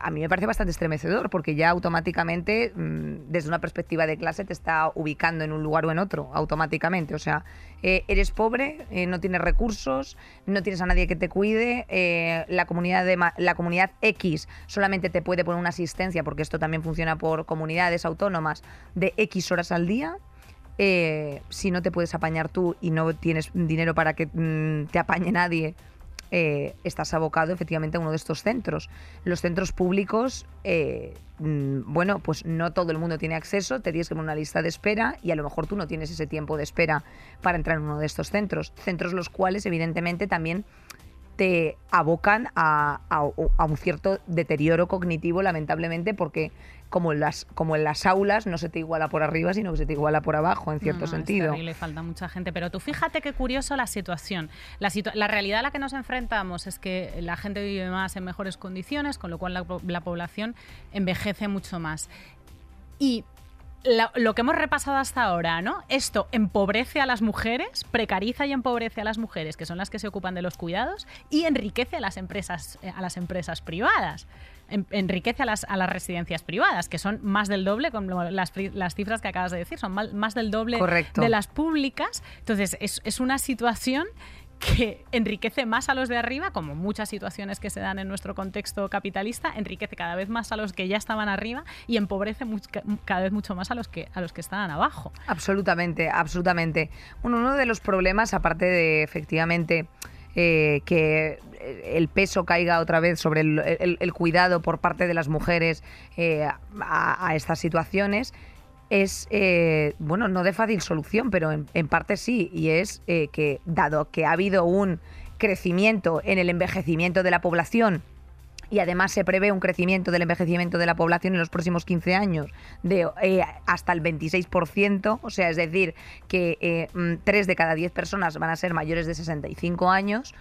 a mí me parece bastante estremecedor porque ya automáticamente, mm, desde una perspectiva de clase, te está ubicando en un lugar o en otro, automáticamente. O sea, eh, eres pobre, eh, no tienes recursos, no tienes a nadie que te cuide, eh, la, comunidad de la comunidad X solamente te puede poner una asistencia, porque esto también funciona por comunidades autónomas, de X horas al día. Si no te puedes apañar tú y no tienes dinero para que mm, te apañe nadie, eh, estás abocado efectivamente a uno de estos centros. Los centros públicos, eh, mm, bueno, pues no todo el mundo tiene acceso, te tienes que poner una lista de espera y a lo mejor tú no tienes ese tiempo de espera para entrar en uno de estos centros. Centros los cuales evidentemente también te abocan a, a- a un cierto deterioro cognitivo, lamentablemente, porque como en, las, como en las aulas no se te iguala por arriba, sino que se te iguala por abajo, en cierto No, no, sentido. Terrible, falta mucha gente. Pero tú fíjate qué curioso la situación. La, situa- la realidad a la que nos enfrentamos es que la gente vive más en mejores condiciones, con lo cual la, la población envejece mucho más. Y la- lo que hemos repasado hasta ahora, ¿no? Esto empobrece a las mujeres, precariza y empobrece a las mujeres, que son las que se ocupan de los cuidados, y enriquece a las empresas, eh, a las empresas privadas. En- enriquece a las, a las residencias privadas, que son más del doble, con lo- las, las cifras que acabas de decir, son más del doble Correcto. de las públicas. Entonces, es, es una situación que enriquece más a los de arriba, como muchas situaciones que se dan en nuestro contexto capitalista, enriquece cada vez más a los que ya estaban arriba y empobrece cada vez mucho más a los que a los que estaban abajo. Absolutamente, absolutamente. Bueno, uno de los problemas, aparte de efectivamente eh, que el peso caiga otra vez sobre el, cuidado por parte de las mujeres eh, a estas situaciones, es, eh, bueno, no de fácil solución, pero en, en parte sí, y es eh, que dado que ha habido un crecimiento en el envejecimiento de la población, y además se prevé un crecimiento del envejecimiento de la población en los próximos 15 años de eh, hasta el 26%, o sea, es decir, que 3 de cada 10 personas van a ser mayores de 65 años.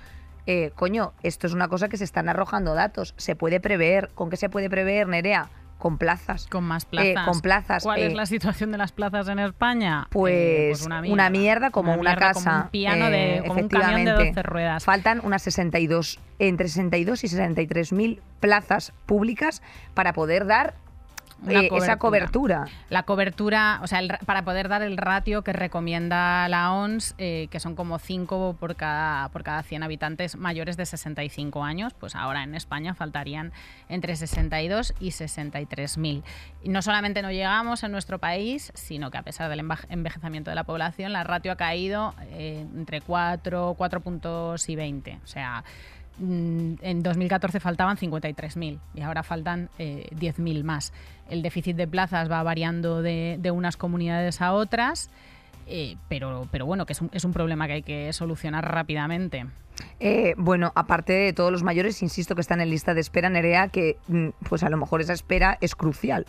Eh, coño, esto es una cosa que se están arrojando datos. Se puede prever. ¿Con qué se puede prever, Nerea? Con plazas. Con más Eh, plazas. con plazas. ¿Cuál eh, es la situación de las plazas en España? Pues, Eh, una, mierda. como Una una, mierda, como casa. un piano de- eh, como un camión de efectivamente. 12 ruedas. Faltan unas 62, entre 62 y 63 mil plazas públicas para poder dar Eh, esa cobertura. La cobertura, o sea, el ra- para poder dar el ratio que recomienda la ONS, eh, que son como 5 por cada, por cada 100 habitantes mayores de 65 años, pues ahora en España faltarían entre 62 y 63 mil. Y no solamente no llegamos en nuestro país, sino que a pesar del envejecimiento de la población, la ratio ha caído eh, entre 4, 4 puntos y 20. O sea, en 2014 faltaban 53.000 y ahora faltan eh, 10.000 más. El déficit de plazas va variando de, unas comunidades a otras, eh, pero, bueno, que es un problema que hay que solucionar rápidamente. Eh, bueno, aparte de todos los mayores, insisto que están en lista de espera, Nerea, que mm, pues a lo mejor esa espera es crucial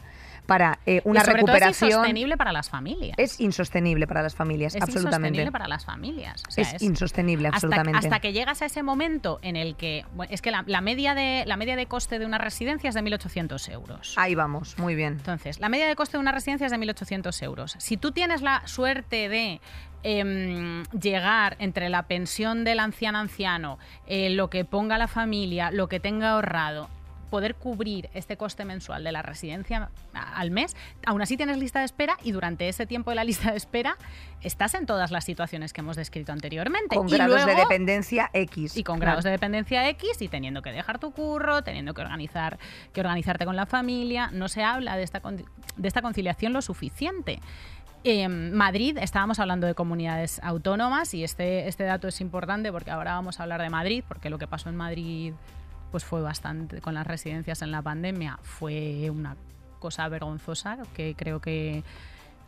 para eh, una y sobre todo es recuperación. insostenible para las familias. es insostenible para las familias, Es absolutamente. insostenible para las familias. O sea, es, insostenible, hasta, absolutamente. hasta que llegas a ese momento en el que bueno, es que la, la media de la media de coste de una residencia es de 1.800 euros. Ahí vamos, muy bien. Entonces, la media de coste de una residencia es de 1.800 euros. Si tú tienes la suerte de em, llegar entre la pensión del anciano anciano, eh, lo que ponga la familia, lo que tenga ahorrado, poder cubrir este coste mensual de la residencia al mes, aún así tienes lista de espera y durante ese tiempo de la lista de espera estás en todas las situaciones que hemos descrito anteriormente. Con Y grados de dependencia X. y con Claro. grados de dependencia X y teniendo que dejar tu curro, teniendo que organizar, que organizarte con la familia, no se habla de esta, de esta conciliación lo suficiente. En Madrid, estábamos hablando de comunidades autónomas y este, este dato es importante porque ahora vamos a hablar de Madrid, porque lo que pasó en Madrid pues fue bastante, con las residencias en la pandemia, fue una cosa vergonzosa que creo que...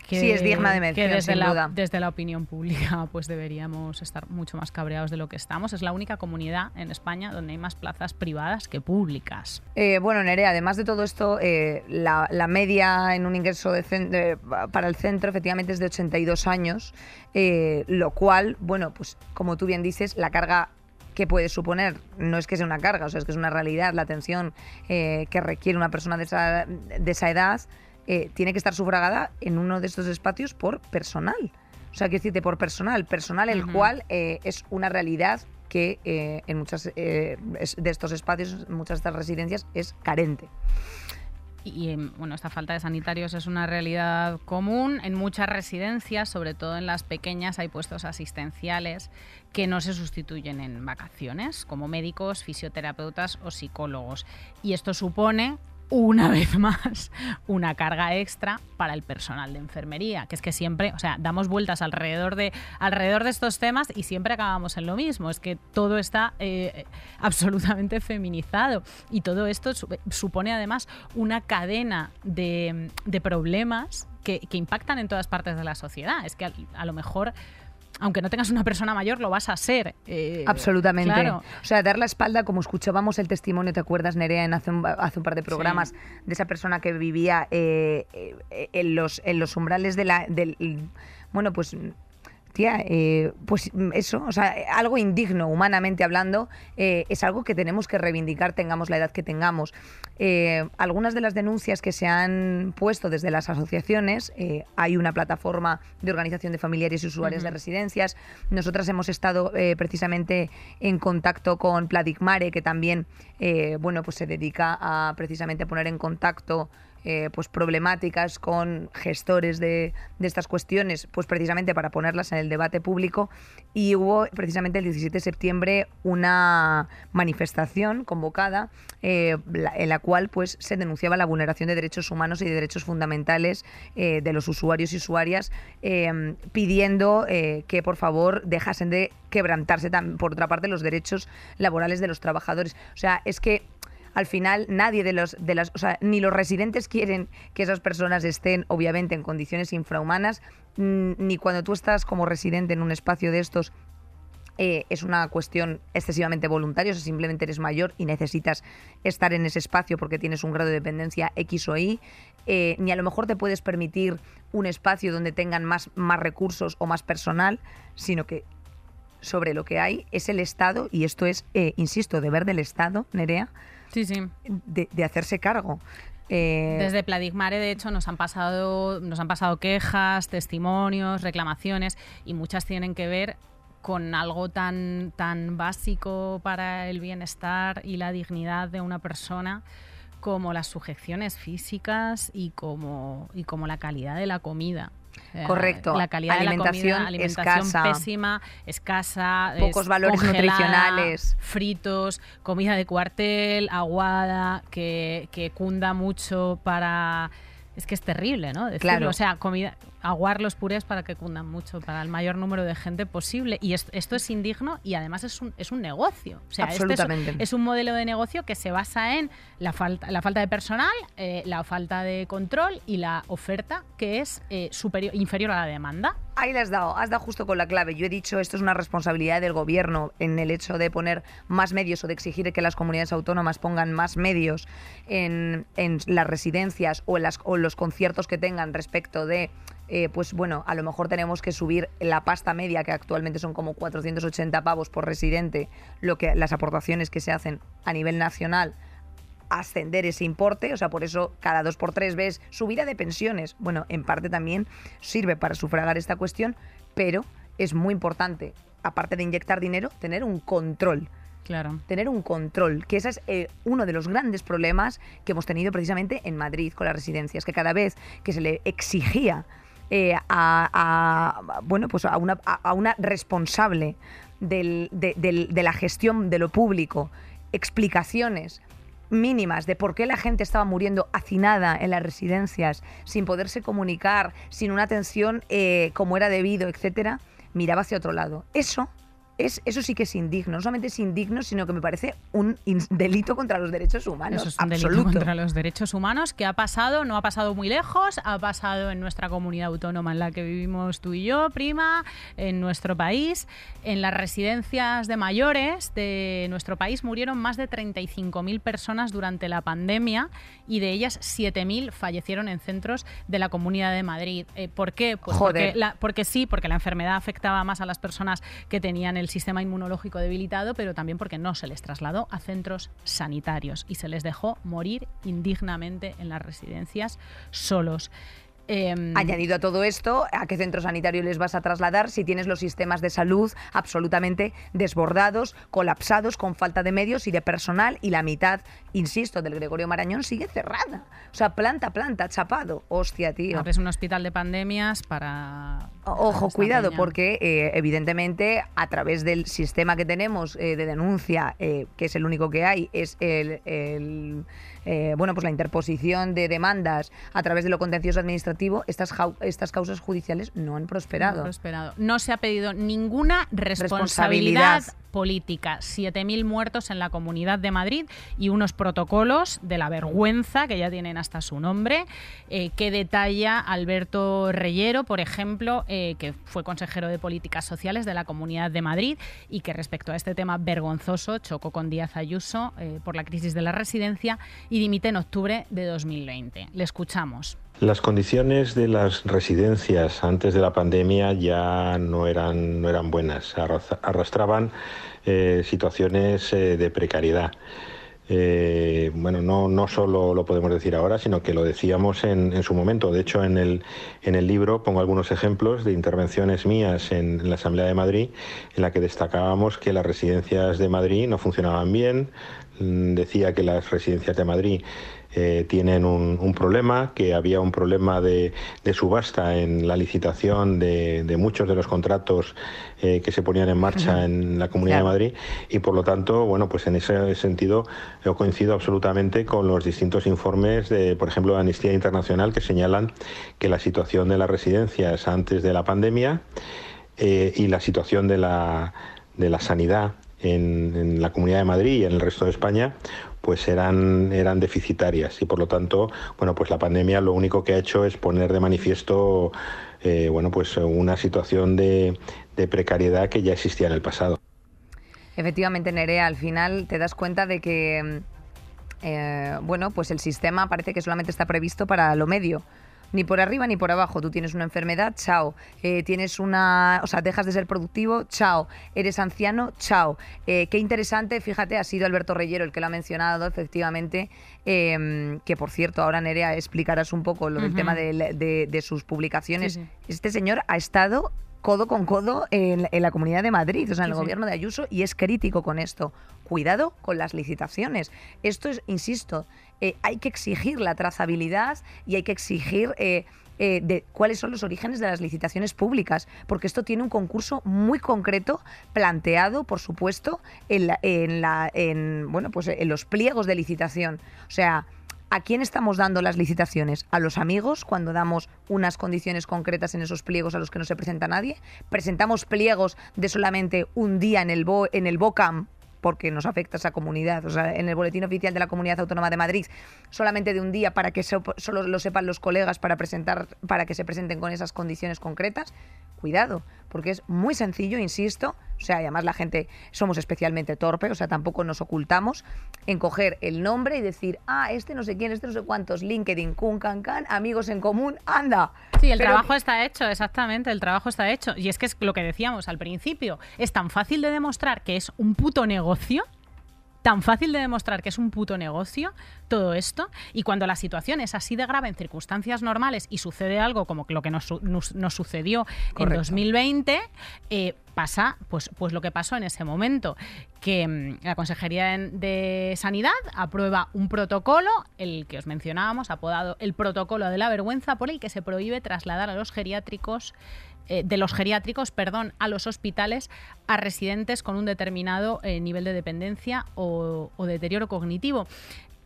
que- Sí, es digna de mención, que desde sin la, duda. desde la opinión pública pues deberíamos estar mucho más cabreados de lo que estamos. Es la única comunidad en España donde hay más plazas privadas que públicas. Eh, bueno, Nerea, además de todo esto, eh, la, la media en un ingreso de de- para el centro efectivamente es de 82 años, eh, lo cual, bueno, pues como tú bien dices, la carga que puede suponer no es que sea una carga, o sea, es que es una realidad, la atención eh, que requiere una persona de esa, de esa edad eh, tiene que estar sufragada en uno de estos espacios por personal. O sea, quiero decirte, por personal, personal el Ujú. cual eh, es una realidad que eh, en muchas eh, de estos espacios, en muchas de estas residencias, es carente. Y em, bueno, esta falta de sanitarios es una realidad común en muchas residencias, sobre todo en las pequeñas hay puestos asistenciales que no se sustituyen en vacaciones, como médicos, fisioterapeutas o psicólogos. Y esto supone una vez más una carga extra para el personal de enfermería, que es que siempre, o sea, damos vueltas alrededor de, alrededor de estos temas y siempre acabamos en lo mismo, es que todo está eh, absolutamente feminizado y todo esto supone además una cadena de, problemas que, impactan en todas partes de la sociedad. Es que a lo mejor aunque no tengas una persona mayor, lo vas a ser. Eh, Absolutamente. O sea, dar la espalda, como escuchábamos el testimonio, ¿te acuerdas, Nerea, en hace, un, hace un par de programas, de esa persona que vivía eh, eh, en, los, en los umbrales de la, del... Bueno, pues eh, pues mm, eso, o sea, algo indigno humanamente hablando, eh, es algo que tenemos que reivindicar, tengamos la edad que tengamos. Eh, algunas de las denuncias que se han puesto desde las asociaciones, hay una plataforma de organización de familiares y usuarios de residencias. Nosotras hemos estado precisamente en contacto con Pladigmare, que también, bueno, pues se dedica a precisamente poner en contacto eh, pues problemáticas con gestores de, estas cuestiones, pues precisamente para ponerlas en el debate público. Y hubo precisamente el 17 de septiembre una manifestación convocada eh, en la cual pues se denunciaba la vulneración de derechos humanos y de derechos fundamentales eh, de los usuarios y usuarias, pidiendo que por favor dejasen de quebrantarse por otra parte los derechos laborales de los trabajadores. O sea, es que al final nadie de los de las, o sea, ni los residentes quieren que esas personas estén obviamente en condiciones infrahumanas, ni cuando tú estás como residente en un espacio de estos eh, es una cuestión excesivamente voluntaria, o sea, simplemente eres mayor y necesitas estar en ese espacio porque tienes un grado de dependencia X o Y, eh, ni a lo mejor te puedes permitir un espacio donde tengan más, más recursos o más personal, sino que sobre lo que hay es el Estado, y esto es, eh, insisto, deber del Estado, Nerea, sí, sí. De, hacerse cargo. Eh, Desde Pladigmare, de hecho, nos han pasado, nos han pasado quejas, testimonios, reclamaciones y muchas tienen que ver con algo tan, tan básico para el bienestar y la dignidad de una persona como las sujeciones físicas y como, y como la calidad de la comida. Correcto. La calidad alimentación de la comida, alimentación escasa. pésima, escasa, pocos valores nutricionales, fritos, comida de cuartel, aguada, que, que cunda mucho para es que es terrible, ¿no? Decirlo. O sea, comida, aguar los purés para que cundan mucho, para el mayor número de gente posible. Y esto, es indigno y además es un, es un negocio. O sea, Absolutamente. es, un modelo de negocio que se basa en la falta, la falta de personal, eh, la falta de control y la oferta que es eh, superior, inferior a la demanda. Ahí le has dado, has dado justo con la clave. Yo he dicho, esto es una responsabilidad del gobierno en el hecho de poner más medios o de exigir que las comunidades autónomas pongan más medios en, las residencias o, en las, o los conciertos que tengan respecto de eh, pues bueno, a lo mejor tenemos que subir la pasta media, que actualmente son como 480 pavos por residente, lo que las aportaciones que se hacen a nivel nacional ascender ese importe, o sea, por eso cada dos por tres ves subida de pensiones. Bueno, en parte también sirve para sufragar esta cuestión, pero es muy importante, aparte de inyectar dinero, tener un control. Claro. Tener un control, que ese es eh, uno de los grandes problemas que hemos tenido precisamente en Madrid con las residencias, que cada vez que se le exigía eh, a, bueno, pues a, una, a una responsable de, de la gestión de lo público explicaciones mínimas de por qué la gente estaba muriendo hacinada en las residencias, sin poderse comunicar, sin una atención eh, como era debido, etcétera, miraba hacia otro lado. Eso eso sí que es indigno. No solamente es indigno, sino que me parece un delito contra los derechos humanos. Eso es un delito contra los derechos humanos que ha pasado, no ha pasado muy lejos, ha pasado en nuestra comunidad autónoma en la que vivimos tú y yo, prima, en nuestro país. En las residencias de mayores de nuestro país murieron más de 35.000 personas durante la pandemia y de ellas 7.000 fallecieron en centros de la Comunidad de Madrid. Eh, ¿Por qué? Pues Porque, porque sí, porque la enfermedad afectaba más a las personas que tenían el sistema inmunológico debilitado, pero también porque no se les trasladó a centros sanitarios y se les dejó morir indignamente en las residencias solos. Em, Añadido a todo esto, ¿a qué centro sanitario les vas a trasladar si tienes los sistemas de salud absolutamente desbordados, colapsados, con falta de medios y de personal y la mitad, insisto, del Gregorio Marañón sigue cerrada? O sea, planta, planta, chapado. Hostia, tío. Es un hospital de pandemias para Ojo, cuidado, peña. porque eh, evidentemente a través del sistema que tenemos eh, de denuncia, eh, que es el único que hay, es el, el, eh, bueno, pues la interposición de demandas a través de lo contencioso administrativo, estas, estas causas judiciales no han prosperado. No, prosperado. No se ha pedido ninguna Responsabilidad. responsabilidad política. 7.000 muertos en la Comunidad de Madrid y unos protocolos de la vergüenza, que ya tienen hasta su nombre, eh, que detalla Alberto Reyero, por ejemplo, eh, que fue consejero de Políticas Sociales de la Comunidad de Madrid y que respecto a este tema vergonzoso chocó con Díaz Ayuso eh, por la crisis de la residencia y dimite en octubre de 2020. Le escuchamos. Las condiciones de las residencias antes de la pandemia ya no eran, no eran buenas, Arrastra- arrastraban eh, situaciones eh, de precariedad. Eh, bueno, no, no solo lo podemos decir ahora, sino que lo decíamos en, en su momento. De hecho, en el, en el libro pongo algunos ejemplos de intervenciones mías en, en la Asamblea de Madrid, en la que destacábamos que las residencias de Madrid no funcionaban bien. Mm, Decía que las residencias de Madrid eh, tienen un, un problema, que había un problema de, de subasta en la licitación de, de muchos de los contratos eh, que se ponían en marcha en la Comunidad Claro. de Madrid y por lo tanto, bueno, pues en ese sentido yo coincido absolutamente con los distintos informes de, por ejemplo, de Amnistía Internacional que señalan que la situación de las residencias antes de la pandemia eh, y la situación de la, de la sanidad en, en la Comunidad de Madrid y en el resto de España pues eran, eran deficitarias y por lo tanto, bueno, pues la pandemia lo único que ha hecho es poner de manifiesto eh, bueno, pues una situación de, de precariedad que ya existía en el pasado. Efectivamente, Nerea, al final te das cuenta de que, mm, eh, bueno, pues el sistema parece que solamente está previsto para lo medio. Ni por arriba ni por abajo. Tú tienes una enfermedad, chao. Eh, tienes una. O sea, dejas de ser productivo, chao. Eres anciano, chao. Eh, qué interesante, fíjate, ha sido Alberto Reyero el que lo ha mencionado, efectivamente. eh, que por cierto, ahora Nerea explicarás un poco lo del tema de, de sus publicaciones. Sí, sí. Este señor ha estado codo con codo en, en la Comunidad de Madrid, o sea, en el sí. gobierno de Ayuso, y es crítico con esto. Cuidado con las licitaciones. Esto es, insisto, eh, hay que exigir la trazabilidad y hay que exigir eh, eh, de cuáles son los orígenes de las licitaciones públicas, porque esto tiene un concurso muy concreto planteado, por supuesto, en, la- en, la, en, bueno, pues en los pliegos de licitación. O sea, ¿A quién estamos dando las licitaciones? ¿A los amigos cuando damos unas condiciones concretas en esos pliegos a los que no se presenta nadie? ¿Presentamos pliegos de solamente un día en el, Bo- en el BOCAM? Porque nos afecta esa comunidad, o sea, en el boletín oficial de la Comunidad Autónoma de Madrid, solamente de un día para que so- solo lo sepan los colegas para presentar, para que se presenten con esas condiciones concretas. Cuidado, porque es muy sencillo, insisto, o sea, y además la gente somos especialmente torpe, o sea, tampoco nos ocultamos en coger el nombre y decir, ah, este no sé quién, este no sé cuántos, LinkedIn, Kun, Can, Can, amigos en común, anda. Sí, el Pero- trabajo está hecho, exactamente, el trabajo está hecho. Y es que es lo que decíamos al principio, es tan fácil de demostrar que es un puto negocio, tan fácil de demostrar que es un puto negocio todo esto, y cuando la situación es así de grave en circunstancias normales y sucede algo como lo que nos, nos- nos sucedió en Correcto. 2020, eh, pasa pues, pues lo que pasó en ese momento, que mm, la Consejería de Sanidad aprueba un protocolo, el que os mencionábamos, apodado el protocolo de la vergüenza, por el que se prohíbe trasladar a los geriátricos eh, de los geriátricos, perdón, a los hospitales a residentes con un determinado eh, nivel de dependencia o, deterioro cognitivo.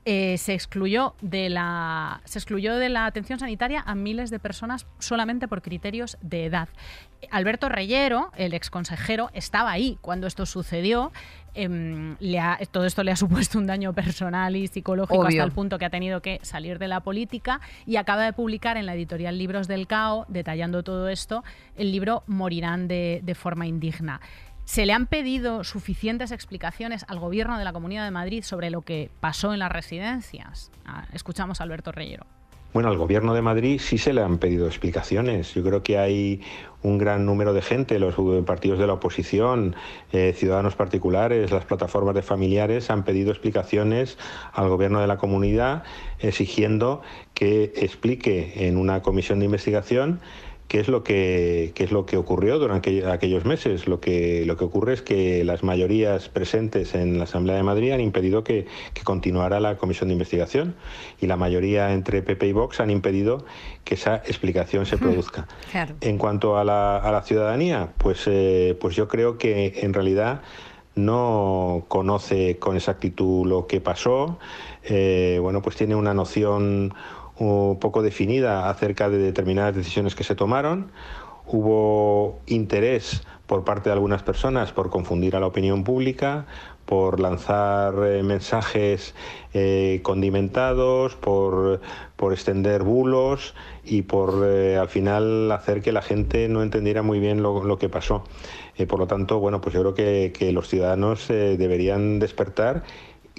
Eh, se excluyó de la se excluyó de la atención sanitaria a miles de personas solamente por criterios de edad. Alberto Reyero, el exconsejero, estaba ahí cuando esto sucedió. Em, le ha- todo esto le ha supuesto un daño personal y psicológico Obvio. hasta el punto que ha tenido que salir de la política y acaba de publicar en la editorial Libros del Cao, detallando todo esto, el libro Morirán de, de forma indigna. ¿Se le han pedido suficientes explicaciones al gobierno de la Comunidad de Madrid sobre lo que pasó en las residencias? Ah, escuchamos a Alberto Reyero. Bueno, al gobierno de Madrid sí se le han pedido explicaciones. Yo creo que hay un gran número de gente, los partidos de la oposición, eh, ciudadanos particulares, las plataformas de familiares han pedido explicaciones al gobierno de la comunidad exigiendo que explique en una comisión de investigación ¿Qué es lo que, qué es lo que ocurrió durante aquellos meses? Lo que, lo que ocurre es que las mayorías presentes en la Asamblea de Madrid han impedido que, que continuara la comisión de investigación y la mayoría entre PP y Vox han impedido que esa explicación se produzca. Claro. En cuanto a la, a la ciudadanía, pues, eh, pues yo creo que en realidad no conoce con exactitud lo que pasó, eh, bueno, pues tiene una noción poco definida acerca de determinadas decisiones que se tomaron. Hubo interés por parte de algunas personas por confundir a la opinión pública, por lanzar eh, mensajes eh, condimentados, por, por, extender bulos y por eh, al final hacer que la gente no entendiera muy bien lo, que pasó. Por lo tanto, bueno, pues yo creo que los ciudadanos deberían despertar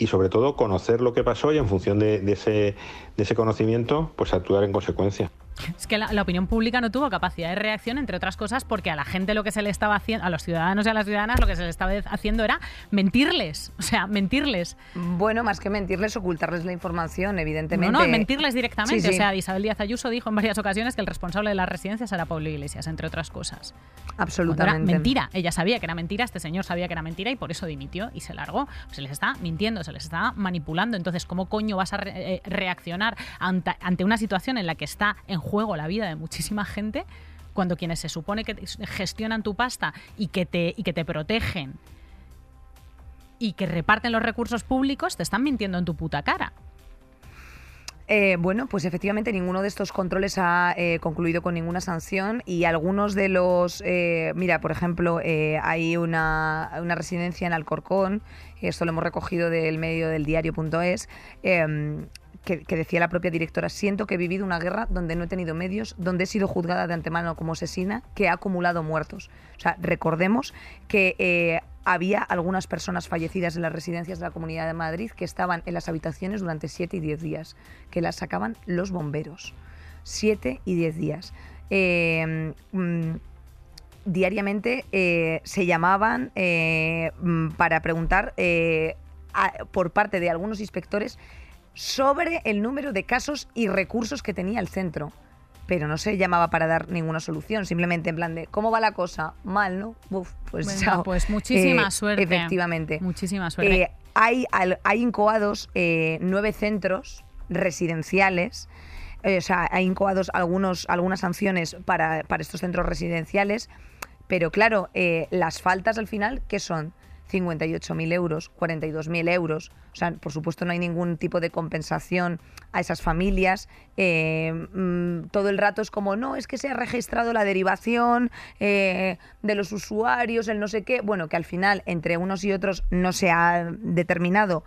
y sobre todo conocer lo que pasó y en función de, ese, ese conocimiento, pues actuar en consecuencia. Es que la, la, opinión pública no tuvo capacidad de reacción, entre otras cosas, porque a la gente lo que se le estaba haciendo, a los ciudadanos y a las ciudadanas, lo que se le estaba haciendo era mentirles. O sea, mentirles. Bueno, más que mentirles, ocultarles la información, evidentemente. No, no, mentirles directamente. Sí, sí. O sea, Isabel Díaz Ayuso dijo en varias ocasiones que el responsable de las residencias era Pablo Iglesias, entre otras cosas. Absolutamente. Era mentira. Ella sabía que era mentira, este señor sabía que era mentira y por eso dimitió y se largó. Se les está mintiendo, se les está manipulando. Entonces, ¿cómo coño vas a re eh, reaccionar ante, ante una situación en la que está en juego la vida de muchísima gente cuando quienes se supone que gestionan tu pasta y que te, y que te protegen y que reparten los recursos públicos te están mintiendo en tu puta cara? Eh, bueno, pues efectivamente ninguno de estos controles ha eh, concluido con ninguna sanción y algunos de los, eh, mira, por ejemplo, hay una, una, residencia en Alcorcón, esto lo hemos recogido del medio del diario.es, que, decía la propia directora, siento que he vivido una guerra donde no he tenido medios, donde he sido juzgada de antemano como asesina, que ha acumulado muertos. O sea, recordemos que eh, había algunas personas fallecidas en las residencias de la Comunidad de Madrid que estaban en las habitaciones durante 7 y 10 días, que las sacaban los bomberos. 7 y 10 días. Eh, mmm, diariamente eh, se llamaban eh, para preguntar por parte de algunos inspectores sobre el número de casos y recursos que tenía el centro. Pero no se llamaba para dar ninguna solución, simplemente en plan de ¿cómo va la cosa? Mal, ¿no? Uf, pues bueno, chao. Pues muchísima eh, suerte. Efectivamente. Muchísima suerte. Eh, hay, hay incoados eh, nueve centros residenciales. O sea, hay incoados algunos, algunas sanciones para, para estos centros residenciales. Pero claro, eh, las faltas al final, ¿qué son? 58.000 euros, 42.000 euros. O sea, por supuesto no hay ningún tipo de compensación a esas familias. Eh, mmm, todo el rato es como, no, es que se ha registrado la derivación eh, de los usuarios, el no sé qué. Bueno, que al final entre unos y otros no se ha determinado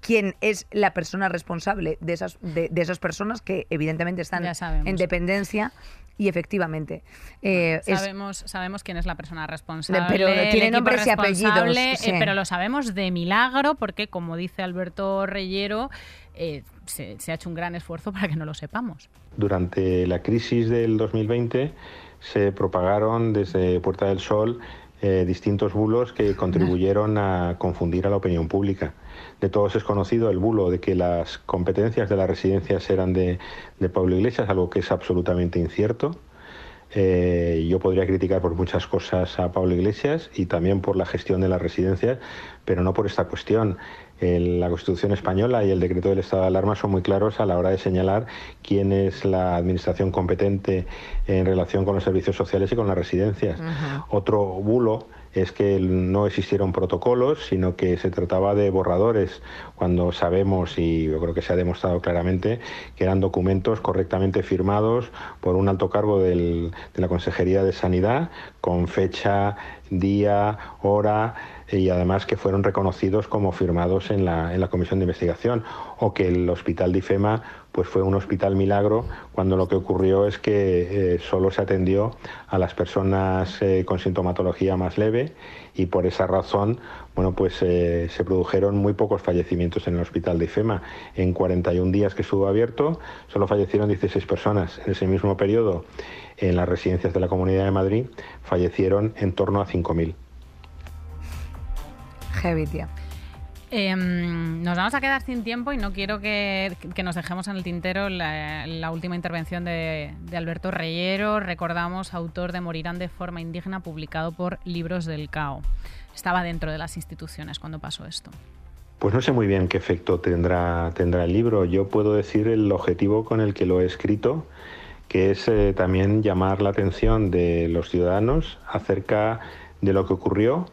quién es la persona responsable de esas, de, de esas personas que evidentemente están en dependencia. Y efectivamente. Eh, sabemos, es, sabemos quién es la persona responsable. Pero tiene nombres y apellidos. Sí. Eh, pero lo sabemos de milagro porque, como dice Alberto Reyero, eh, se, se, ha hecho un gran esfuerzo para que no lo sepamos. Durante la crisis del 2020 se propagaron desde Puerta del Sol eh, distintos bulos que contribuyeron a confundir a la opinión pública. De todos es conocido el bulo de que las competencias de las residencias eran de, de Pablo Iglesias, algo que es absolutamente incierto. Eh, yo podría criticar por muchas cosas a Pablo Iglesias y también por la gestión de las residencias, pero no por esta cuestión. El, la Constitución española y el decreto del estado de alarma son muy claros a la hora de señalar quién es la administración competente en relación con los servicios sociales y con las residencias. Uh -huh. Otro bulo es que no existieron protocolos, sino que se trataba de borradores, cuando sabemos, y yo creo que se ha demostrado claramente, que eran documentos correctamente firmados por un alto cargo de la Consejería de Sanidad, con fecha, día, hora, y además que fueron reconocidos como firmados en la, en la comisión de investigación, o que el hospital de IFEMA pues fue un hospital milagro cuando lo que ocurrió es que eh, solo se atendió a las personas eh, con sintomatología más leve y por esa razón bueno pues eh, se produjeron muy pocos fallecimientos en el hospital de IFEMA. En 41 días que estuvo abierto solo fallecieron 16 personas. En ese mismo periodo en las residencias de la Comunidad de Madrid fallecieron en torno a 5.000 Heavy, tía. Em, nos vamos a quedar sin tiempo y no quiero que, que nos dejemos en el tintero la, la última intervención de, de, Alberto Reyero. Recordamos, autor de Morirán de forma indigna, publicado por Libros del CAO. Estaba dentro de las instituciones cuando pasó esto. Pues no sé muy bien qué efecto tendrá, tendrá el libro. Yo puedo decir el objetivo con el que lo he escrito, que es eh, también llamar la atención de los ciudadanos acerca de lo que ocurrió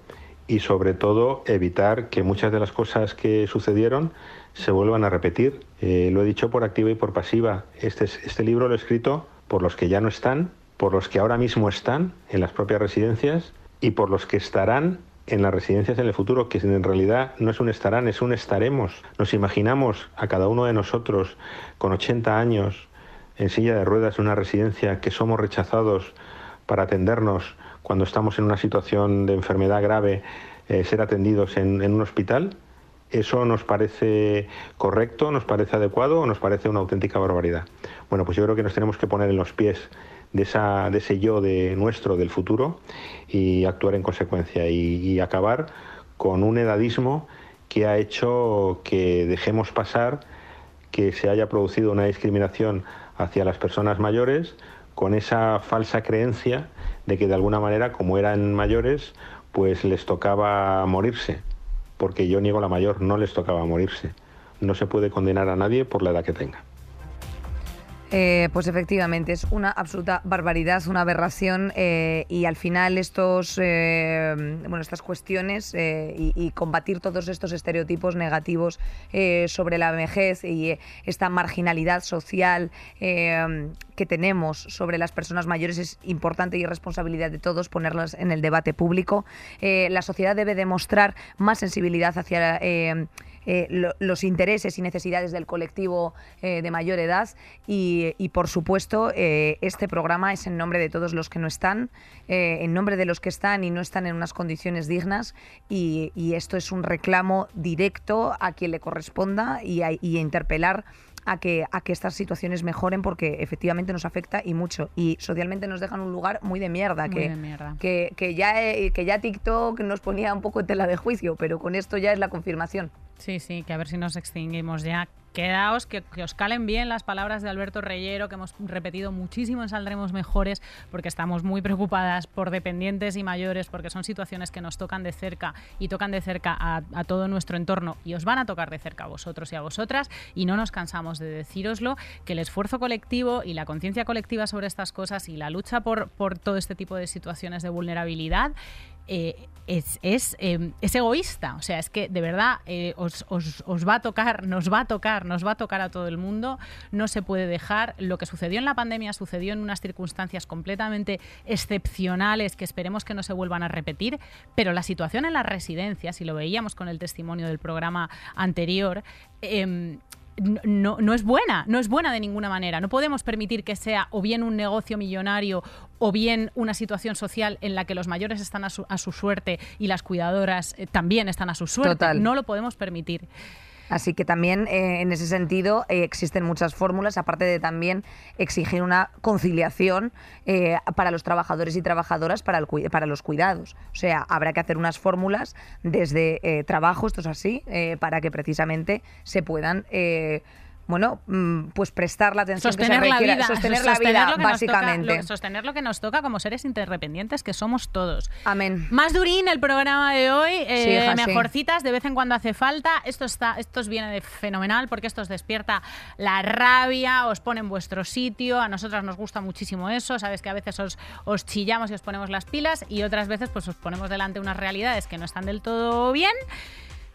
y sobre todo evitar que muchas de las cosas que sucedieron se vuelvan a repetir. Eh, lo he dicho por activa y por pasiva. Este, este libro lo he escrito por los que ya no están, por los que ahora mismo están en las propias residencias y por los que estarán en las residencias en el futuro, que en realidad no es un estarán, es un estaremos. Nos imaginamos a cada uno de nosotros con 80 años en silla de ruedas en una residencia que somos rechazados para atendernos cuando estamos en una situación de enfermedad grave, eh, ser atendidos en, un hospital? ¿Eso nos parece correcto, nos parece adecuado o nos parece una auténtica barbaridad? Bueno, pues yo creo que nos tenemos que poner en los pies de, ese yo de nuestro, del futuro, y actuar en consecuencia y acabar con un edadismo que ha hecho que dejemos pasar que se haya producido una discriminación hacia las personas mayores con esa falsa creencia de que de alguna manera, como eran mayores, pues les tocaba morirse, porque yo niego la mayor, no les tocaba morirse. No se puede condenar a nadie por la edad que tenga. Eh, pues efectivamente, es una absoluta barbaridad, una aberración eh, y al final estos, eh, bueno, estas cuestiones eh, y, y, combatir todos estos estereotipos negativos sobre la vejez y esta marginalidad social que tenemos sobre las personas mayores es importante y responsabilidad de todos ponerlas en el debate público. la sociedad debe demostrar más sensibilidad hacia eh, lo, los intereses y necesidades del colectivo eh, de mayor edad y, y por supuesto eh, este programa es en nombre de todos los que no están, en nombre de los que están y no están en unas condiciones dignas y, y esto es un reclamo directo a quien le corresponda y a, y a interpelar a que, a que estas situaciones mejoren porque efectivamente nos afecta y mucho. Y socialmente nos dejan un lugar muy de mierda. Muy que, de mierda. Que, que, ya, que ya TikTok nos ponía un poco en tela de juicio, pero con esto ya es la confirmación. Sí, sí, que a ver si nos extinguimos ya. Quedaos, que, os calen bien las palabras de Alberto Reyero, que hemos repetido muchísimo en Saldremos Mejores, porque estamos muy preocupadas por dependientes y mayores, porque son situaciones que nos tocan de cerca y tocan de cerca a, a todo nuestro entorno y os van a tocar de cerca a vosotros y a vosotras. Y no nos cansamos de decíroslo, que el esfuerzo colectivo y la conciencia colectiva sobre estas cosas y la lucha por, por todo este tipo de situaciones de vulnerabilidad eh, es, es, eh, es, egoísta. O sea, es que de verdad eh, os, os, va a tocar, nos va a tocar, nos va a tocar a todo el mundo. No se puede dejar. Lo que sucedió en la pandemia sucedió en unas circunstancias completamente excepcionales que esperemos que no se vuelvan a repetir. Pero la situación en las residencias, y lo veíamos con el testimonio del programa anterior, eh, no, no, es buena, no es buena de ninguna manera. No podemos permitir que sea o bien un negocio millonario o bien una situación social en la que los mayores están a su, a su suerte y las cuidadoras eh, también están a su suerte. Total. No lo podemos permitir. Así que también eh, en ese sentido eh, existen muchas fórmulas, aparte de también exigir una conciliación eh, para los trabajadores y trabajadoras para, el, para, los cuidados. O sea, habrá que hacer unas fórmulas desde eh, trabajo, esto es así, para que precisamente se puedan bueno, pues prestar la atención sostener que se requiera, la vida, sostener, sostener la vida, básicamente. Toca, lo, sostener lo que nos toca como seres interdependientes que somos todos. Amén. Más durín el programa de hoy, eh, sí, hija, mejorcitas, sí. de vez en cuando hace falta. Esto está, esto viene de fenomenal porque esto os despierta la rabia, os pone en vuestro sitio. A nosotras nos gusta muchísimo eso. Sabes que a veces os, os chillamos y os ponemos las pilas y otras veces pues os ponemos delante unas realidades que no están del todo bien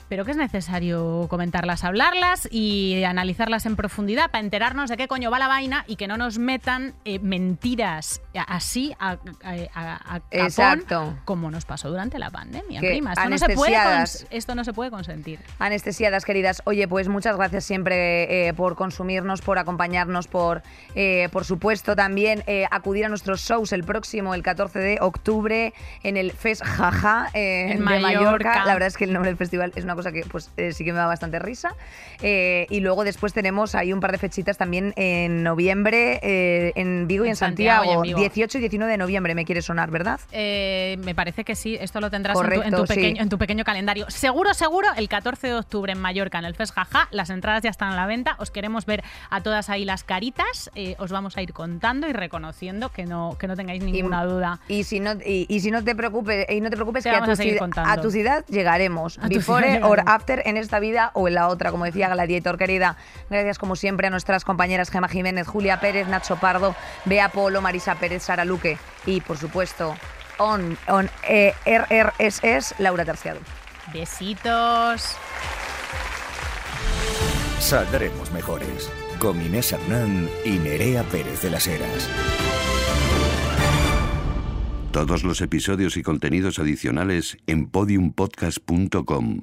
pero que es necesario comentarlas, hablarlas y analizarlas en profundidad para enterarnos de qué coño va la vaina y que no nos metan eh, mentiras así a, a, como nos pasó durante la pandemia, que prima. Esto no, se puede esto no se puede consentir. Anestesiadas, queridas. Oye, pues muchas gracias siempre eh, por consumirnos, por acompañarnos, por, eh, por supuesto, también acudir a nuestros shows el próximo, el 14 de octubre, en el Fes Jaja en de Mallorca. Mallorca. La verdad es que el nombre del festival es una cosa que pues eh, sí que me da bastante risa. Eh, y luego después tenemos ahí un par de fechitas también en noviembre, eh, en Vigo y En Santiago Santiago. y en Vigo. 18 y 19 de noviembre me quiere sonar, ¿verdad? Me parece que sí, esto lo tendrás en tu- en, Correcto, sí. en tu pequeño calendario. Seguro, seguro, el 14 de octubre en Mallorca, en el Fes Jaja, las entradas ya están a la venta. Os queremos ver a todas ahí las caritas. os vamos a ir contando y reconociendo que no, que no tengáis ninguna duda. Y si no, y, y si no te preocupes, y no te preocupes Te que a tu, a tu ciudad llegaremos. A Before or after en esta vida o en la otra, como decía Gladiator querida. Gracias como siempre a nuestras compañeras Gema Jiménez, Julia Pérez, Nacho Pardo, Bea Polo, Marisa Pérez, Sara Luque y por supuesto on, on eh, RRSS, Laura Terciado. Besitos. Saldremos mejores. Con Inés Hernán y Nerea Pérez de las Heras. Todos los episodios y contenidos adicionales en podiumpodcast.com